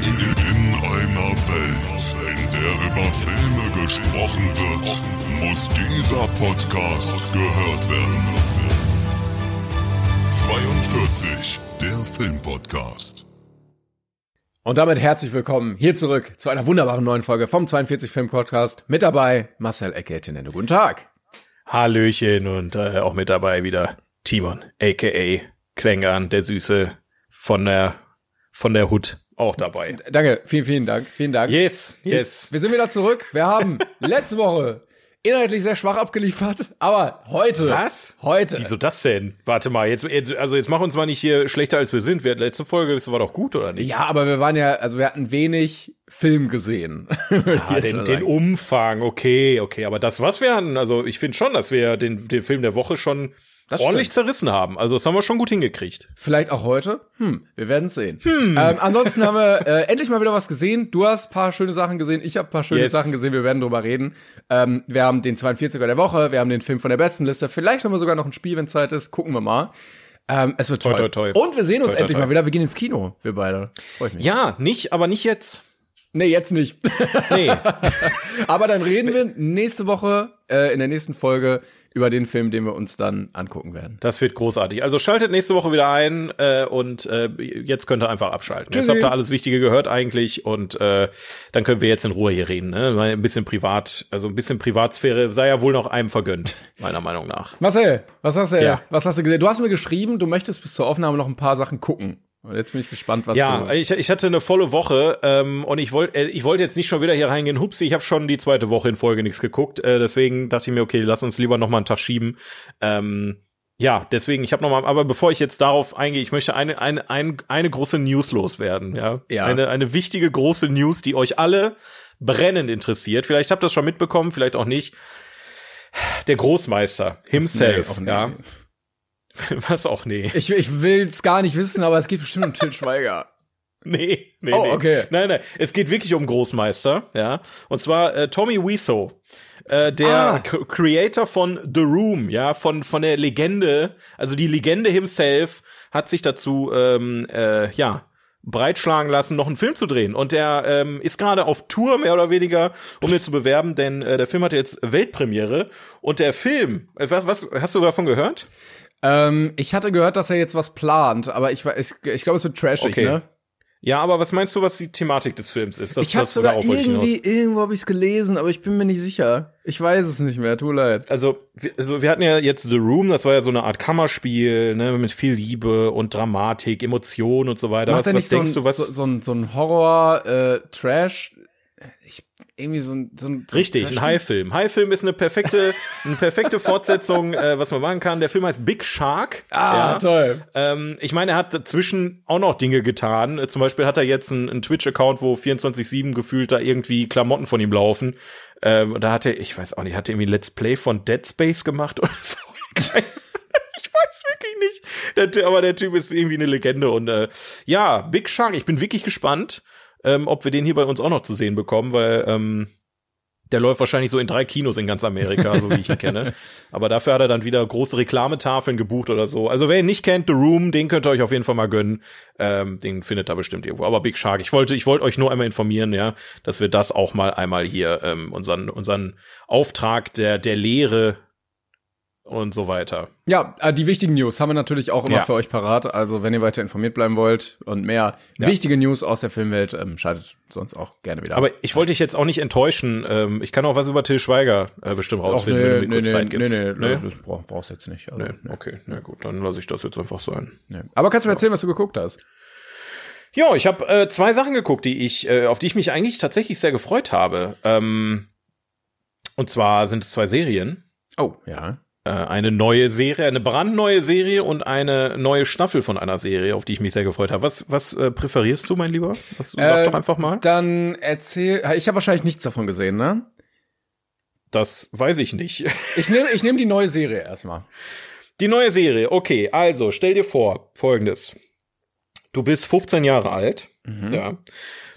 In einer Welt, in der über Filme gesprochen wird, muss dieser Podcast gehört werden. 42, der Filmpodcast. Und damit herzlich willkommen hier zurück zu einer wunderbaren neuen Folge vom 42 Film Podcast. Mit dabei Marcel Ecke-Tinende. Guten Tag. Hallöchen und äh, auch mit dabei wieder Timon, aka Klängern, der Süße von der von der Hut auch dabei. Danke, vielen, vielen Dank. Vielen Dank. Yes, yes. Wir sind wieder zurück. Wir haben letzte Woche inhaltlich sehr schwach abgeliefert, aber heute. Was? Heute. Wieso das denn? Warte mal, jetzt, jetzt also jetzt mach uns mal nicht hier schlechter als wir sind. Wir, letzte Folge das war doch gut oder nicht? Ja, aber wir waren ja, also wir hatten wenig Film gesehen. Ah, den, den Umfang, okay, okay, aber das was wir hatten, also ich finde schon, dass wir den den Film der Woche schon Das ordentlich stimmt. zerrissen haben. Also das haben wir schon gut hingekriegt. Vielleicht auch heute? Hm, wir werden sehen. Ähm, ansonsten haben wir äh, endlich mal wieder was gesehen. Du hast paar schöne Sachen gesehen, ich habe paar schöne Yes. Sachen gesehen, wir werden drüber reden. Ähm, wir haben den 42er der Woche, wir haben den Film von der besten Liste. Vielleicht haben wir sogar noch ein Spiel, wenn Zeit ist. Gucken wir mal. Ähm, es wird Toi, toll. toi, toi. Und wir sehen uns Toi, toi, endlich toi. mal wieder. Wir gehen ins Kino, wir beide. Freue ich mich. Ja, nicht, aber nicht jetzt. Nee, jetzt nicht. Nee. Aber dann reden wir nächste Woche, äh, in der nächsten Folge, über den Film, den wir uns dann angucken werden. Das wird großartig. Also schaltet nächste Woche wieder ein äh, und äh, jetzt könnt ihr einfach abschalten. Jetzt Tschüssi. habt ihr alles Wichtige gehört eigentlich und äh, dann können wir jetzt in Ruhe hier reden. Ne? Ein bisschen privat, also ein bisschen Privatsphäre sei ja wohl noch einem vergönnt, meiner Meinung nach. Marcel, was hast du, Ja. was hast du gesehen? Du hast mir geschrieben, du möchtest bis zur Aufnahme noch ein paar Sachen gucken. Und jetzt bin ich gespannt, was Ja, du. ich, ich hatte eine volle Woche ähm, und ich wollte ich wollte jetzt nicht schon wieder hier reingehen. Hupsi, ich habe schon die zweite Woche in Folge nichts geguckt. Äh, deswegen dachte ich mir, okay, lass uns lieber noch mal einen Tag schieben. Ähm, ja, deswegen, ich habe noch mal, aber bevor ich jetzt darauf eingehe, ich möchte eine, eine, eine, eine große News loswerden, ja. Ja. Eine, eine wichtige große News, die euch alle brennend interessiert. Vielleicht habt ihr das schon mitbekommen, vielleicht auch nicht. Der Großmeister himself, Nee, auch nee. Was auch nee. Ich, ich will es gar nicht wissen, aber es geht bestimmt um Till Schweiger. Nee, nee, Oh, nee. okay. Nein, nein, es geht wirklich um Großmeister, ja. Und zwar äh, Tommy Wiseau, äh, der Ah. Creator von The Room, ja, von von der Legende, also die Legende himself hat sich dazu ähm, äh, ja breitschlagen lassen, noch einen Film zu drehen. Und der ähm, ist gerade auf Tour, mehr oder weniger, um den zu bewerben, denn äh, der Film hat jetzt Weltpremiere. Und der Film, äh, was, was hast du davon gehört? Ähm, ich hatte gehört, dass er jetzt was plant, aber ich, ich, ich glaube, es wird trashig, Okay. ne? Ja, aber was meinst du, was die Thematik des Films ist? Das, Ich habe sogar irgendwie, irgendwo habe ich es gelesen, aber ich bin mir nicht sicher. Ich weiß es nicht mehr, tut leid. also, wir- also wir hatten ja jetzt The Room, das war ja so eine Art Kammerspiel, ne, mit viel Liebe und Dramatik, Emotion und so weiter. Macht was was nicht so ein, denkst du, was? so, so ein, so ein Horror, äh, Trash, irgendwie so ein, so ein so Richtig, ein High-Film. High-Film ist eine perfekte, eine perfekte Fortsetzung, äh, was man machen kann. Der Film heißt Big Shark. Ah, ja. toll. Ähm, ich meine, er hat dazwischen auch noch Dinge getan. Äh, Zum Beispiel hat er jetzt einen, einen Twitch-Account, wo 24-7 gefühlt da irgendwie Klamotten von ihm laufen. Ähm, da hat er, ich weiß auch nicht, hat er irgendwie Let's Play von Dead Space gemacht oder so. Ich weiß wirklich nicht. Der, aber der Typ ist irgendwie eine Legende. Und äh, ja, Big Shark, ich bin wirklich gespannt, ähm, ob wir den hier bei uns auch noch zu sehen bekommen, weil ähm, der läuft wahrscheinlich so in drei Kinos in ganz Amerika, so wie ich ihn kenne. Aber dafür hat er dann wieder große Reklametafeln gebucht oder so. Also wer ihn nicht kennt, The Room, den könnt ihr euch auf jeden Fall mal gönnen. Ähm, den findet ihr bestimmt irgendwo. Aber Big Shark, ich wollte, ich wollte euch nur einmal informieren, ja, dass wir das auch mal einmal hier ähm, unseren unseren Auftrag der der Lehre und so weiter. Ja, äh, die wichtigen News haben wir natürlich auch immer Ja. für euch parat. Also, wenn ihr weiter informiert bleiben wollt und mehr wichtige News aus der Filmwelt, ähm, schaltet sonst auch gerne wieder ab. Aber ich wollte dich jetzt auch nicht enttäuschen. Ähm, ich kann auch was über Till Schweiger äh, bestimmt rausfinden, wenn du mir kurz Zeit gibst. nee, nee, Nee? das brauch, brauchst jetzt nicht. Also, Nee, okay, na gut, dann lasse ich das jetzt einfach sein. nee. Aber kannst du mir erzählen, was du geguckt hast? Ja, ich habe äh, zwei Sachen geguckt, die ich, äh, auf die ich mich eigentlich tatsächlich sehr gefreut habe. Ähm, und zwar sind es zwei Serien. Oh, ja. Äh, eine neue Serie, eine brandneue Serie und eine neue Staffel von einer Serie, auf die ich mich sehr gefreut habe. Was, was äh, präferierst du, mein Lieber? Was, sag Äh, doch einfach mal. Dann erzähl, ich habe wahrscheinlich nichts davon gesehen, ne? Das weiß ich nicht. Ich nehme ich nehm die neue Serie erstmal. Die neue Serie, okay, also stell dir vor, folgendes. Du bist 15 Jahre alt, ja.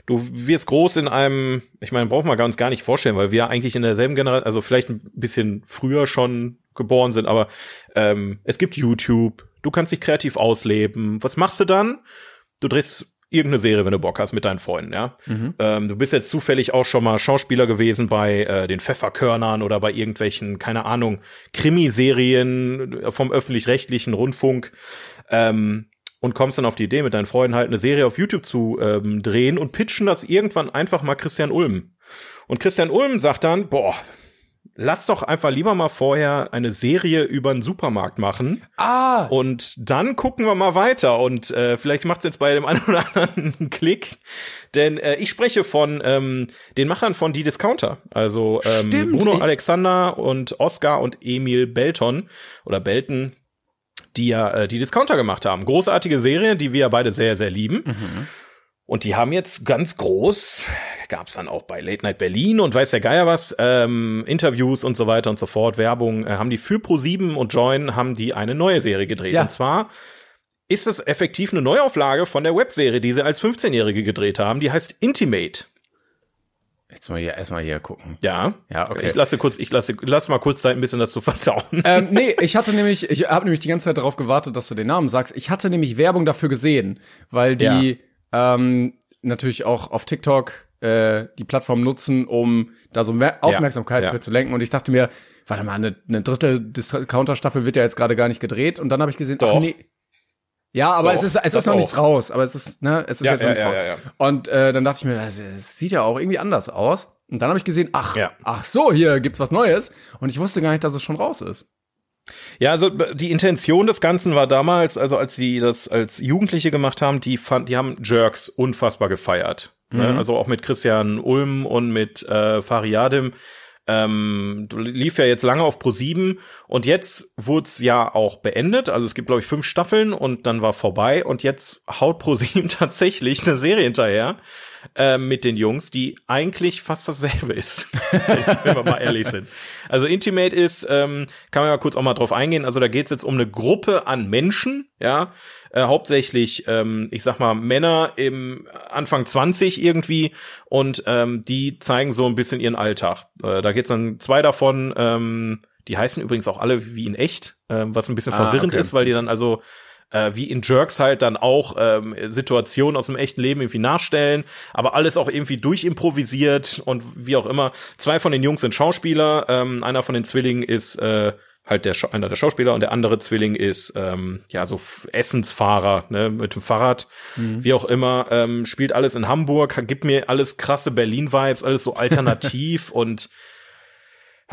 Du wirst groß in einem, ich meine, braucht man ganz gar nicht vorstellen, weil wir eigentlich in derselben Generation, also vielleicht ein bisschen früher schon geboren sind, aber ähm, es gibt YouTube, du kannst dich kreativ ausleben. Was machst du dann? Du drehst irgendeine Serie, wenn du Bock hast, mit deinen Freunden, ja. Mhm. Ähm, du bist jetzt zufällig auch schon mal Schauspieler gewesen bei äh, den Pfefferkörnern oder bei irgendwelchen, keine Ahnung, Krimiserien vom öffentlich-rechtlichen Rundfunk. Ähm, und kommst dann auf die Idee, mit deinen Freunden halt eine Serie auf YouTube zu ähm, drehen und pitchen das irgendwann einfach mal Christian Ulm. Und Christian Ulm sagt dann, boah, lass doch einfach lieber mal vorher eine Serie über einen Supermarkt machen. Ah. Und dann gucken wir mal weiter. Und äh, vielleicht macht's jetzt bei dem einen oder anderen einen Klick. Denn äh, ich spreche von ähm, den Machern von Die Discounter. Also ähm, Stimmt. Bruno Alexander und Oscar und Emil Belton oder Belton, die ja äh, die Discounter gemacht haben. Großartige Serie, die wir ja beide sehr, sehr lieben. Mhm. Und die haben jetzt ganz groß, gab's dann auch bei Late Night Berlin und weiß der Geier was, ähm, Interviews und so weiter und so fort, Werbung, äh, haben die für Pro7 und Join haben die eine neue Serie gedreht. Ja. Und zwar ist es effektiv eine Neuauflage von der Webserie, die sie als 15-Jährige gedreht haben, die heißt Intimate. Jetzt mal hier, erstmal hier gucken. Ja. Ja, okay. Ich lasse kurz, ich lasse, lass mal kurz Zeit, ein bisschen das zu verdauen. ähm, nee, ich hatte nämlich, ich habe nämlich die ganze Zeit darauf gewartet, dass du den Namen sagst. Ich hatte nämlich Werbung dafür gesehen, weil die ähm, natürlich auch auf TikTok äh, die Plattform nutzen, um da so mehr Aufmerksamkeit ja. für zu lenken. Und ich dachte mir, warte mal, eine, eine dritte Discounter-Staffel wird ja jetzt gerade gar nicht gedreht. Und dann habe ich gesehen, ach Doch. nee. Ja, aber Doch, es ist, es ist noch auch. nichts raus. Aber es ist, ne, es ist Ja, jetzt noch nichts raus. Und äh, dann dachte ich mir, das, das sieht ja auch irgendwie anders aus. Und dann habe ich gesehen, ach, Ja. ach so, hier gibt's was Neues. Und ich wusste gar nicht, dass es schon raus ist. Ja, also die Intention des Ganzen war damals, also als die das als Jugendliche gemacht haben, die fand, die haben Jerks unfassbar gefeiert. Ne? Also auch mit Christian Ulm und mit äh, Fariadim. Ähm, lief ja jetzt lange auf Pro 7 und jetzt wurde es ja auch beendet. Also es gibt, glaube ich, fünf Staffeln und dann war vorbei und jetzt haut Pro 7 tatsächlich eine Serie hinterher äh, mit den Jungs, die eigentlich fast dasselbe ist, wenn wir mal ehrlich sind. Also Intimate ist, ähm, kann man ja kurz auch mal drauf eingehen, also da geht's jetzt um eine Gruppe an Menschen, ja, äh, hauptsächlich, ähm, ich sag mal, Männer im Anfang 20 irgendwie und ähm, die zeigen so ein bisschen ihren Alltag. Äh, da geht's dann zwei davon, ähm, die heißen übrigens auch alle wie in echt, äh, was ein bisschen Ah, verwirrend okay. ist, weil die dann also äh, wie in Jerks halt dann auch ähm, Situationen aus dem echten Leben irgendwie nachstellen, aber alles auch irgendwie durchimprovisiert und wie auch immer. Zwei von den Jungs sind Schauspieler, ähm, einer von den Zwillingen ist äh, halt der Scha einer der Schauspieler und der andere Zwilling ist ähm, ja so Essensfahrer ne, mit dem Fahrrad, wie auch immer, ähm, spielt alles in Hamburg, gibt mir alles krasse Berlin-Vibes, alles so alternativ und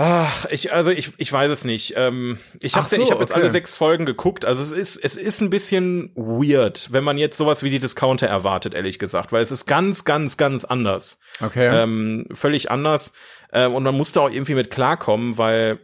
Ach, ich, also ich, ich weiß es nicht. Ähm, ich habe so, ich hab jetzt okay. alle sechs Folgen geguckt. Also es ist, es ist ein bisschen weird, wenn man jetzt sowas wie die Discounter erwartet, ehrlich gesagt, weil es ist ganz, ganz, ganz anders. Okay. Ähm, völlig anders. Ähm, und man musste auch irgendwie mit klarkommen, weil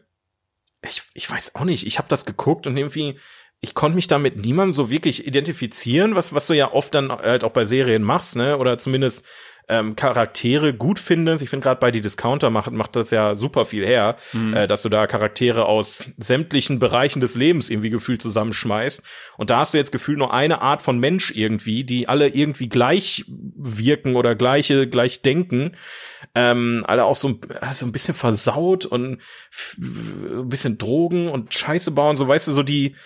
ich, ich weiß auch nicht, ich habe das geguckt und irgendwie, ich konnte mich da mit niemandem so wirklich identifizieren, was, was du ja oft dann halt auch bei Serien machst, ne? Oder zumindest ähm, Charaktere gut findest. Ich finde gerade bei die Discounter macht, macht das ja super viel her, äh, dass du da Charaktere aus sämtlichen Bereichen des Lebens irgendwie gefühlt zusammenschmeißt. Und da hast du jetzt gefühlt nur eine Art von Mensch irgendwie, die alle irgendwie gleich wirken oder gleiche, gleich denken. Ähm, alle auch so, ein- so ein bisschen versaut und ein bisschen Drogen und Scheiße bauen, so weißt du, so die,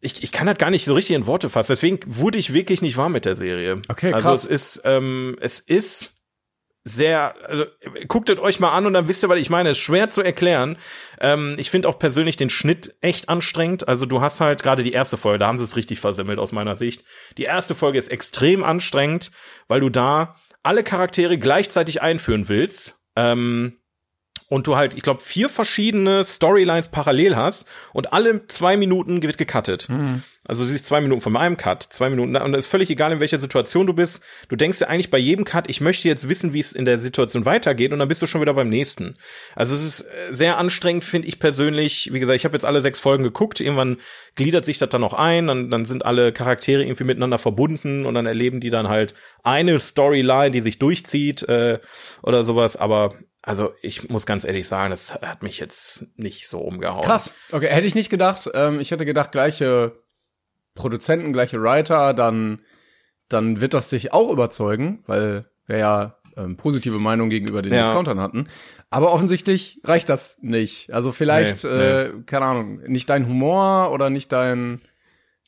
ich, ich kann das gar nicht so richtig in Worte fassen. Deswegen wurde ich wirklich nicht warm mit der Serie. Okay, Also krass. es ist, ähm, es ist sehr, also guckt es euch mal an und dann wisst ihr, was ich meine. Es ist schwer zu erklären. Ähm, ich finde auch persönlich den Schnitt echt anstrengend. Also du hast halt gerade die erste Folge, da haben sie es richtig versemmelt aus meiner Sicht. Die erste Folge ist extrem anstrengend, weil du da alle Charaktere gleichzeitig einführen willst. Ähm, und du halt, ich glaube, vier verschiedene Storylines parallel hast und alle zwei Minuten wird gecuttet. Also du siehst zwei Minuten von einem Cut, zwei Minuten, und es ist völlig egal, in welcher Situation du bist. Du denkst dir eigentlich bei jedem Cut, ich möchte jetzt wissen, wie es in der Situation weitergeht, und dann bist du schon wieder beim nächsten. Also es ist äh, sehr anstrengend, finde ich persönlich. Wie gesagt, ich habe jetzt alle sechs Folgen geguckt, irgendwann gliedert sich das dann noch ein, dann, dann sind alle Charaktere irgendwie miteinander verbunden und dann erleben die dann halt eine Storyline, die sich durchzieht äh, oder sowas. Aber also ich muss ganz ehrlich sagen, das hat mich jetzt nicht so umgehauen. Krass. Okay, hätte ich nicht gedacht. Ähm, ich hätte gedacht, gleiche Produzenten, gleiche Writer, dann, dann wird das sich auch überzeugen, weil wir ja ähm, positive Meinung gegenüber den Ja. Discountern hatten. Aber offensichtlich reicht das nicht. Also vielleicht, Nee, äh, keine Ahnung, nicht dein Humor oder nicht dein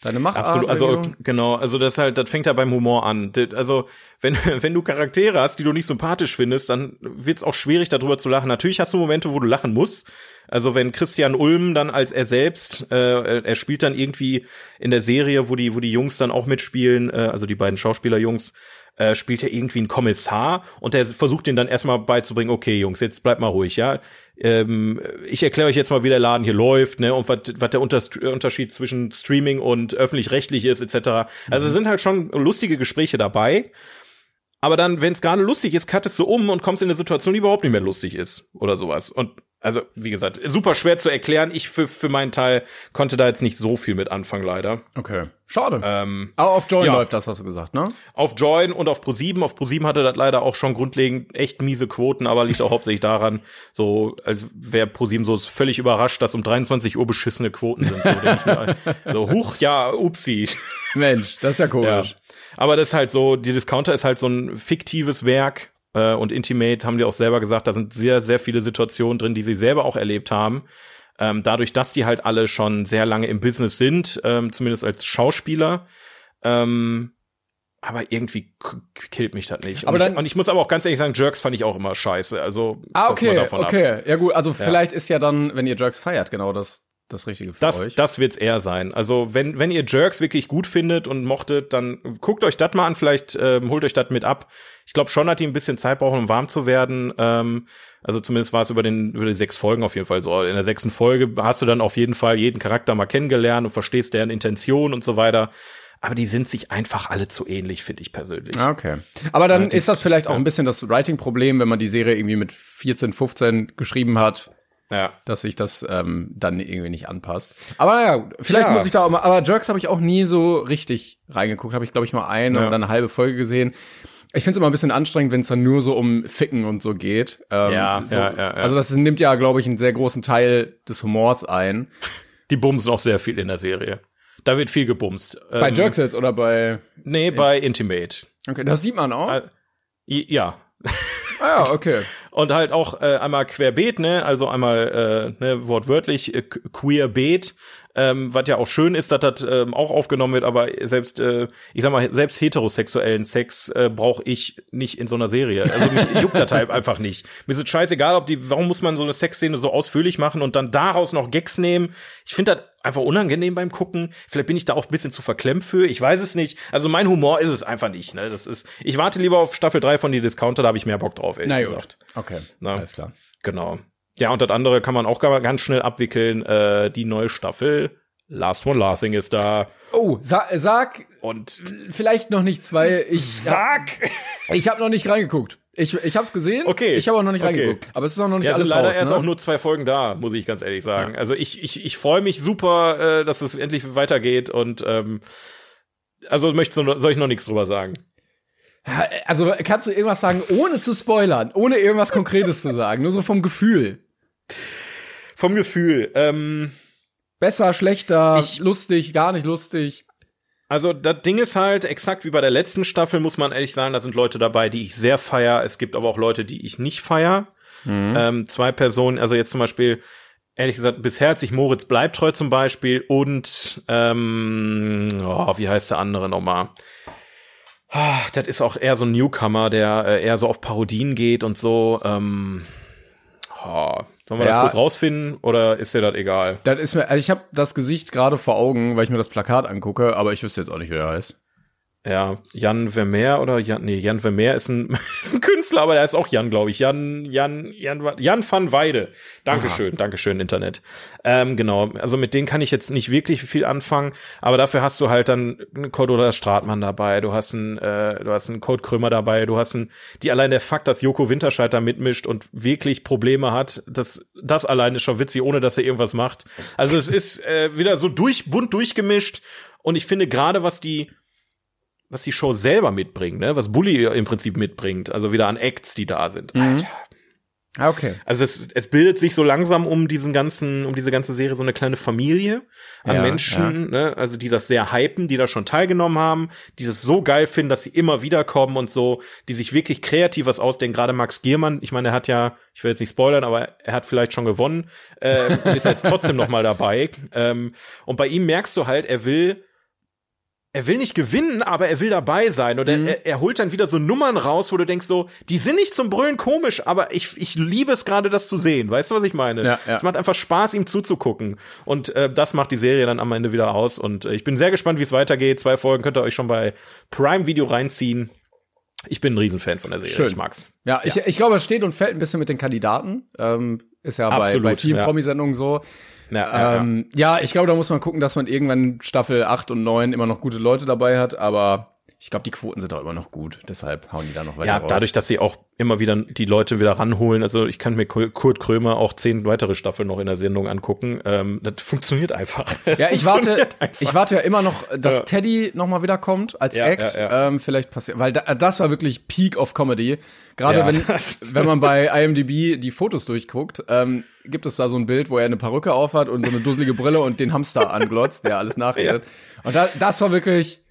Deine Machart. Absolut, also genau, also das halt, das fängt ja beim Humor an. Also wenn wenn du Charaktere hast, die du nicht sympathisch findest, dann wird's auch schwierig darüber zu lachen. Natürlich hast du Momente, wo du lachen musst. Also wenn Christian Ulm dann als er selbst, äh, er spielt dann irgendwie in der Serie, wo die wo die Jungs dann auch mitspielen, äh, also die beiden Schauspielerjungs, äh, spielt er irgendwie einen Kommissar und der versucht den dann erstmal beizubringen, okay, Jungs, jetzt bleibt mal ruhig, ja. Ähm, ich erkläre euch jetzt mal, wie der Laden hier läuft, ne, und was der Unterschied zwischen Streaming und öffentlich-rechtlich ist, etc. Also mhm. sind halt schon lustige Gespräche dabei. Aber dann, wenn es gerade lustig ist, cuttest du um und kommst in eine Situation, die überhaupt nicht mehr lustig ist oder sowas. Und also, wie gesagt, super schwer zu erklären. Ich für, für meinen Teil konnte da jetzt nicht so viel mit anfangen, leider. Okay. Schade. Ähm, Aber auf Join ja. läuft das, hast du gesagt, ne? Auf Join und auf Pro7. Auf Pro7 hatte das leider auch schon grundlegend echt miese Quoten, aber liegt auch hauptsächlich daran, so, als wäre Pro7 so völlig überrascht, dass um 23 Uhr beschissene Quoten sind. So, mir, so huch, ja, upsi. Mensch, das ist ja komisch. Ja. Aber das ist halt so, die Discounter ist halt so ein fiktives Werk äh, und Intimate haben die auch selber gesagt, da sind sehr, sehr viele Situationen drin, die sie selber auch erlebt haben. Ähm, dadurch, dass die halt alle schon sehr lange im Business sind, ähm, zumindest als Schauspieler. Ähm, aber irgendwie killt mich das nicht. Und, dann, ich, und ich muss aber auch ganz ehrlich sagen, Jerks fand ich auch immer scheiße. Also ah okay, okay, ab. ja gut. Also ja. vielleicht ist ja dann, wenn ihr Jerks feiert, genau das das Richtige für das, euch. Das wird's eher sein. Also wenn wenn ihr Jerks wirklich gut findet und mochtet, dann guckt euch das mal an. Vielleicht ähm, holt euch das mit ab. Ich glaube schon, hat die ein bisschen Zeit brauchen, um warm zu werden. Ähm, also zumindest war es über den über die sechs Folgen auf jeden Fall so. In der sechsten Folge hast du dann auf jeden Fall jeden Charakter mal kennengelernt und verstehst deren Intention und so weiter aber die sind sich einfach alle zu ähnlich, finde ich persönlich. Ah, okay. Aber dann ja, ist das vielleicht auch ein bisschen das Writing-Problem, wenn man die Serie irgendwie mit 14, 15 geschrieben hat ja. dass sich das ähm, dann irgendwie nicht anpasst. Aber naja, vielleicht ja. muss ich da auch mal, aber Jerks habe ich auch nie so richtig reingeguckt. Habe ich, glaube ich, mal eine ja. oder eine halbe Folge gesehen. Ich finde es immer ein bisschen anstrengend, wenn es dann nur so um Ficken und so geht. Ähm, ja, so, ja, ja, ja. Also das nimmt ja, glaube ich, einen sehr großen Teil des Humors ein. Die bumsen auch sehr viel in der Serie. Da wird viel gebumst. Bei ähm, Jerks jetzt oder bei? Nee, bei Intimate. Okay, das sieht man auch. Äh, ja. Ah ja, okay. Und halt auch äh, einmal querbeet, ne, also einmal äh, ne, wortwörtlich äh, queerbeet, ähm, was ja auch schön ist, dass das ähm, auch aufgenommen wird, aber selbst, äh, ich sag mal, selbst heterosexuellen Sex äh, brauche ich nicht in so einer Serie. Also mich juckt das halt einfach nicht. Mir ist es scheißegal, ob die, warum muss man so eine Sexszene so ausführlich machen und dann daraus noch Gags nehmen? Ich finde das einfach unangenehm beim Gucken. Vielleicht bin ich da auch ein bisschen zu verklemmt für. Ich weiß es nicht. Also mein Humor ist es einfach nicht. Ne? Das ist. Ich warte lieber auf Staffel 3 von die Discounter, da habe ich mehr Bock drauf, ehrlich Na gesagt. Okay, Na? alles klar. Genau. Ja, und das andere kann man auch ganz schnell abwickeln. Äh, die neue Staffel. Last One Laughing ist da. Oh, sa sag. Und vielleicht noch nicht zwei. Ich sag. Hab, ich habe noch nicht reingeguckt. Ich, ich hab's gesehen. Okay. Ich habe auch noch nicht okay. reingeguckt. Aber es ist auch noch nicht ja, alles sind leider raus, erst ne? auch nur zwei Folgen da, muss ich ganz ehrlich sagen. Ja. Also ich, ich, ich freue mich super, äh, dass es endlich weitergeht und ähm, also möchte soll ich noch nichts drüber sagen. Also kannst du irgendwas sagen, ohne zu spoilern, ohne irgendwas Konkretes zu sagen, nur so vom Gefühl. Vom Gefühl. Ähm, Besser, schlechter, ich, lustig, gar nicht lustig. Also das Ding ist halt, exakt wie bei der letzten Staffel, muss man ehrlich sagen, da sind Leute dabei, die ich sehr feier. Es gibt aber auch Leute, die ich nicht feier. Mhm. Ähm, zwei Personen, also jetzt zum Beispiel, ehrlich gesagt, bisher hat sich Moritz bleibt treu zum Beispiel und ähm, oh, wie heißt der andere nochmal? Ah, das ist auch eher so ein Newcomer, der äh, eher so auf Parodien geht und so. Ähm, oh, Sollen wir ja, das kurz rausfinden oder ist dir das egal? Das ist mir, also ich habe das Gesicht gerade vor Augen, weil ich mir das Plakat angucke, aber ich wüsste jetzt auch nicht, wer er heißt. Ja, Jan Vermeer oder Jan, nee, Jan Vermeer ist ein, ist ein Künstler, aber der ist auch Jan, glaube ich. Jan, Jan, Jan, Jan van Weide. Dankeschön, Aha. Dankeschön, Internet. Ähm, genau, also mit denen kann ich jetzt nicht wirklich viel anfangen, aber dafür hast du halt dann einen Cordula Stratmann dabei, du hast einen, äh, du hast einen Code Krömer dabei, du hast einen, die allein der Fakt, dass Joko Winterscheid da mitmischt und wirklich Probleme hat, das, das allein ist schon witzig, ohne dass er irgendwas macht. Also es ist äh, wieder so durch, bunt durchgemischt und ich finde gerade, was die, was die Show selber mitbringt, ne? was Bully im Prinzip mitbringt, also wieder an Acts, die da sind. Mhm. Alter. Ah, okay. Also es, es bildet sich so langsam um diesen ganzen, um diese ganze Serie so eine kleine Familie an ja, Menschen, ja. ne, also die das sehr hypen, die da schon teilgenommen haben, die das so geil finden, dass sie immer wieder kommen und so, die sich wirklich kreativ was ausdenken. Gerade Max Giermann, ich meine, er hat ja, ich will jetzt nicht spoilern, aber er hat vielleicht schon gewonnen, äh, ist jetzt trotzdem noch mal dabei. Ähm, und bei ihm merkst du halt, er will er will nicht gewinnen, aber er will dabei sein. Und Mhm. er, er holt dann wieder so Nummern raus, wo du denkst so, die sind nicht zum Brüllen komisch, aber ich, ich liebe es gerade, das zu sehen. Weißt du, was ich meine? Ja, ja. Es macht einfach Spaß, ihm zuzugucken. Und äh, das macht die Serie dann am Ende wieder aus. Und äh, ich bin sehr gespannt, wie es weitergeht. Zwei Folgen könnt ihr euch schon bei Prime Video reinziehen. Ich bin ein Riesenfan von der Serie. Schön. Ich mag's. Ja, ich, ich glaube, es steht und fällt ein bisschen mit den Kandidaten. Ähm, ist ja bei, Absolut, bei vielen ja. Promisendungen so. Ja, ja, ja. Ähm, ja, ich glaube, da muss man gucken, dass man irgendwann Staffel 8 und 9 immer noch gute Leute dabei hat, aber ich glaube, die Quoten sind auch immer noch gut. Deshalb hauen die da noch weiter Ja, raus. dadurch, dass sie auch immer wieder die Leute wieder ranholen. Also ich kann mir Kurt Krömer auch zehn weitere Staffeln noch in der Sendung angucken. Ähm, das funktioniert einfach. Es Ja, ich warte, einfach. ich warte ja immer noch, dass Ja. Teddy noch mal wieder kommt als Ja, Act. ja. Ähm, vielleicht passiert, weil da, das war wirklich Peak of Comedy. Gerade wenn, das- wenn man bei IMDb die Fotos durchguckt, ähm, gibt es da so ein Bild, wo er eine Perücke aufhat und so eine dusselige Brille und den Hamster anglotzt, der alles nachredet. Und da, das war wirklich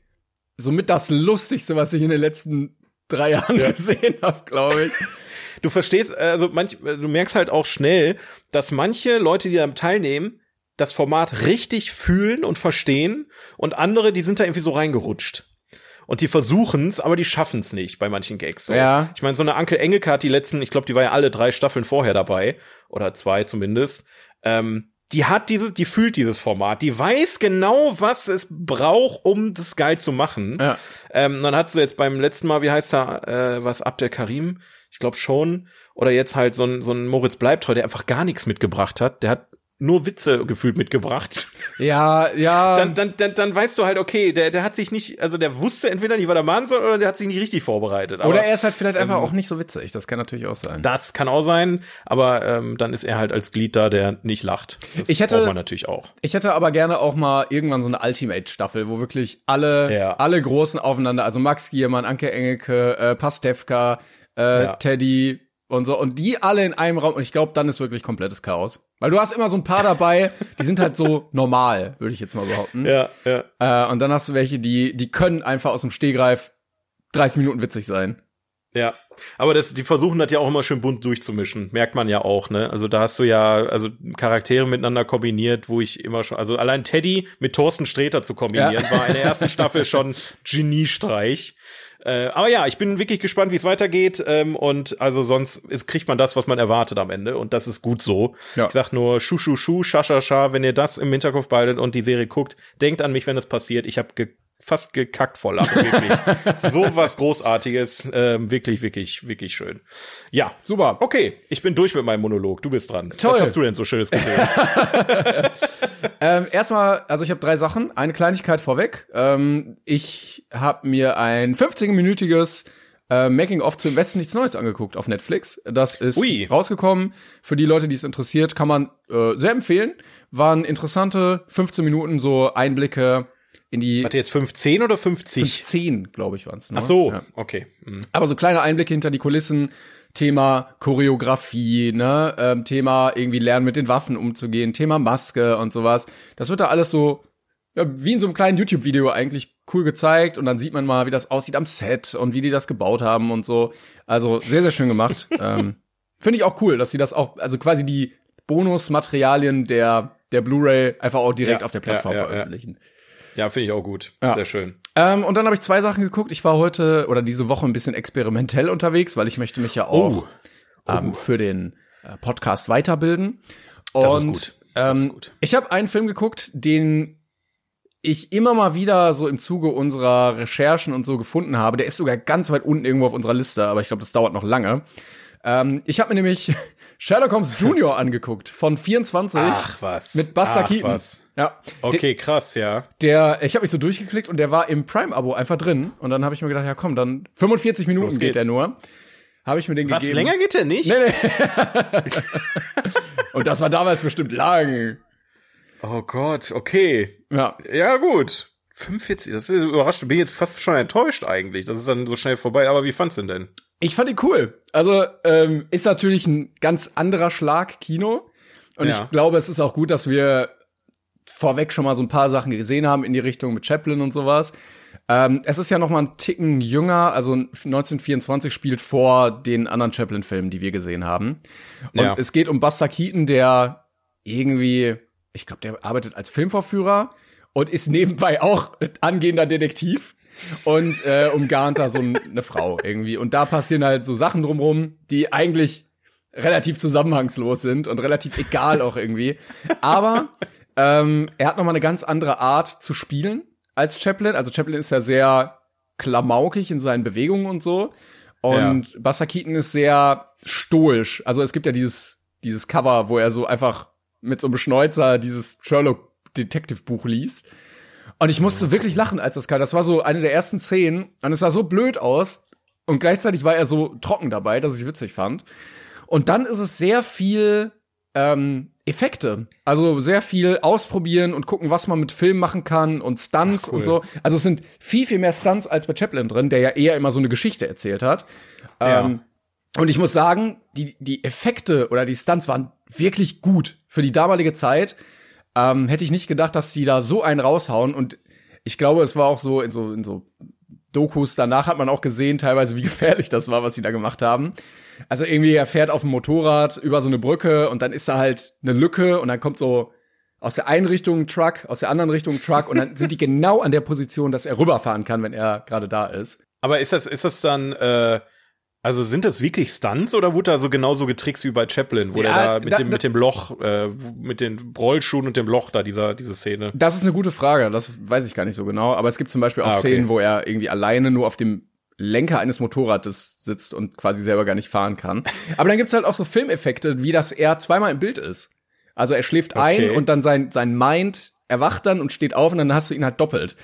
somit das Lustigste, was ich in den letzten drei Jahren gesehen habe, glaube ich. du verstehst, also manch, du merkst halt auch schnell, dass manche Leute, die da teilnehmen, das Format richtig fühlen und verstehen und andere, die sind da irgendwie so reingerutscht. Und die versuchen's, aber die schaffen's nicht bei manchen Gags. So. Ja. Ich meine, so eine Ankel Engelke hat die letzten, ich glaube, die war ja alle drei Staffeln vorher dabei oder zwei zumindest. Ähm, die hat dieses, die fühlt dieses Format, die weiß genau, was es braucht, um das geil zu machen. Ja. Ähm, dann hat sie jetzt beim letzten Mal, wie heißt er, äh, was Abdel Karim, ich glaube schon, oder jetzt halt so ein, so ein Moritz Bleibtreu, der einfach gar nichts mitgebracht hat. Der hat nur Witze gefühlt mitgebracht. Ja, ja. Dann, dann, dann, dann weißt du halt, okay, der, der hat sich nicht, also der wusste entweder nicht, was er machen soll, oder der hat sich nicht richtig vorbereitet. Aber Oder er ist halt vielleicht einfach auch nicht so witzig. Das kann natürlich auch sein. das kann auch sein, aber ähm, dann ist er halt als Glied da, der nicht lacht. Das Ich hätte- braucht man natürlich auch. Ich hätte aber gerne auch mal irgendwann so eine Ultimate-Staffel, wo wirklich alle, Ja. alle Großen aufeinander, also Max Giermann, Anke Engelke, äh, Pastewka, äh, Ja. Teddy und so, und die alle in einem Raum, und ich glaube, dann ist wirklich komplettes Chaos. Weil du hast immer so ein paar dabei, die sind halt so normal, würde ich jetzt mal behaupten. Ja, ja. Äh, und dann hast du welche, die, die können einfach aus dem Stehgreif 30 Minuten witzig sein. Ja, aber das, die versuchen das ja auch immer schön bunt durchzumischen, merkt man ja auch, ne? Also da hast du ja also Charaktere miteinander kombiniert, wo ich immer schon, also allein Teddy mit Thorsten Sträter zu kombinieren, Ja. war in der ersten Staffel schon Geniestreich. Äh, aber ja, ich bin wirklich gespannt, wie es weitergeht. Ähm, und also sonst ist, kriegt man das, was man erwartet am Ende. Und das ist gut so. Ja. Ich sag nur Schu, Schu, Schu, Scha, Scha, Scha. Wenn ihr das im Hinterkopf behaltet und die Serie guckt, denkt an mich, wenn es passiert. Ich habe ge fast gekackt vor Lachen, wirklich. so was Großartiges. Ähm, wirklich, wirklich, wirklich schön. Ja, Super. Okay, ich bin durch mit meinem Monolog. Du bist dran. Toll. Was hast du denn so Schönes gesehen? Ähm, erstmal, also ich habe drei Sachen. Eine Kleinigkeit vorweg. Ähm, ich habe mir ein 15-minütiges äh, Making-of zu Im Westen nichts Neues angeguckt auf Netflix. Das ist Ui. rausgekommen. Für die Leute, die es interessiert, kann man äh, sehr empfehlen. Waren interessante 15 Minuten so Einblicke in die Warte jetzt 15 oder 50? 15, glaube ich, waren's. Ne? Ach so, Ja. okay. Hm. Aber so kleine Einblicke hinter die Kulissen, Thema Choreografie, ne, ähm, Thema irgendwie lernen mit den Waffen umzugehen, Thema Maske und sowas. Das wird da alles so ja, wie in so einem kleinen YouTube-Video eigentlich cool gezeigt und dann sieht man mal, wie das aussieht am Set und wie die das gebaut haben und so. Also sehr, sehr schön gemacht. ähm, Finde ich auch cool, dass sie das auch, also quasi die Bonusmaterialien der, der Blu-ray einfach auch direkt Ja, auf der Plattform ja. veröffentlichen. Ja, finde ich auch gut. Ja. Sehr schön. Ähm, und dann habe ich zwei Sachen geguckt. Ich war heute oder diese Woche ein bisschen experimentell unterwegs, weil ich möchte mich ja auch ähm, für den äh, Podcast weiterbilden. Und Das ist gut. Das ist ähm, gut. ich habe einen Film geguckt, den ich immer mal wieder so im Zuge unserer Recherchen und so gefunden habe. Der ist sogar ganz weit unten irgendwo auf unserer Liste, aber ich glaube, das dauert noch lange. Ähm, ich habe mir nämlich Sherlock Holmes Jr. angeguckt von 24 Ach was. mit Buster Ach, Keaton. was. Ja, Okay, krass, ja. der, ich habe mich so durchgeklickt und der war im Prime-Abo einfach drin. Und dann habe ich mir gedacht, ja komm, dann 45 Minuten Los geht der nur. Habe ich mir den Was, gegeben. länger geht der nicht? Nee, nee. und das war damals bestimmt lang. Oh Gott, okay. Ja. Ja, gut. 45, das ist überrascht. Bin jetzt fast schon enttäuscht eigentlich. Das ist dann so schnell vorbei. Aber wie fandst du denn? Ich fand ihn cool. Also ähm, ist natürlich ein ganz anderer Schlag Kino. Und Ja. ich glaube, es ist auch gut, dass wir vorweg schon mal so ein paar Sachen gesehen haben in die Richtung mit Chaplin und sowas. Ähm, es ist ja noch mal ein Ticken jünger, also 1924 spielt vor den anderen Chaplin-Filmen, die wir gesehen haben. Und Ja. es geht um Buster Keaton, der irgendwie, ich glaube, der arbeitet als Filmvorführer und ist nebenbei auch angehender Detektiv und äh, umgarnt da so eine Frau irgendwie. Und da passieren halt so Sachen drumrum, die eigentlich relativ zusammenhangslos sind und relativ egal auch irgendwie. Aber ähm, er hat noch mal eine ganz andere Art zu spielen als Chaplin. Also Chaplin ist ja sehr klamaukig in seinen Bewegungen und so. Und ja. Buster Keaton ist sehr stoisch. Also es gibt ja dieses, dieses Cover, wo er so einfach mit so einem Schnäuzer dieses Sherlock Detective Buch liest. Und ich musste wirklich lachen, als das kam. Das war so eine der ersten Szenen. Und es sah so blöd aus. Und gleichzeitig war er so trocken dabei, dass ich es witzig fand. Und dann ist es sehr viel ähm, Effekte. Also sehr viel ausprobieren und gucken, was man mit Film machen kann und Stunts Ach, cool. und so. Also es sind viel, viel mehr Stunts als bei Chaplin drin, der ja eher immer so eine Geschichte erzählt hat. Ja. Ähm, und ich muss sagen, die, die Effekte oder die Stunts waren wirklich gut für die damalige Zeit. Ähm, hätte ich nicht gedacht, dass die da so einen raushauen. Und ich glaube, es war auch so in so, in so Dokus danach hat man auch gesehen, teilweise, wie gefährlich das war, was sie da gemacht haben. Also irgendwie, er fährt auf dem Motorrad über so eine Brücke und dann ist da halt eine Lücke und dann kommt so aus der einen Richtung ein Truck, aus der anderen Richtung ein Truck und dann sind die genau an der Position, dass er rüberfahren kann, wenn er gerade da ist. Aber ist das, ist das dann, äh, also sind das wirklich Stunts oder wurde da so genauso getrickst wie bei Chaplin, wo ja, der da mit da, dem mit dem Loch, äh, mit den Rollschuhen und dem Loch da dieser diese Szene? Das ist eine gute Frage, das weiß ich gar nicht so genau. Aber es gibt zum Beispiel auch ah, okay. Szenen, wo er irgendwie alleine nur auf dem Lenker eines Motorrades sitzt und quasi selber gar nicht fahren kann. Aber dann gibt's halt auch so Filmeffekte, wie das er zweimal im Bild ist. Also er schläft okay. ein und dann sein, sein Mind erwacht dann und steht auf und dann hast du ihn halt doppelt.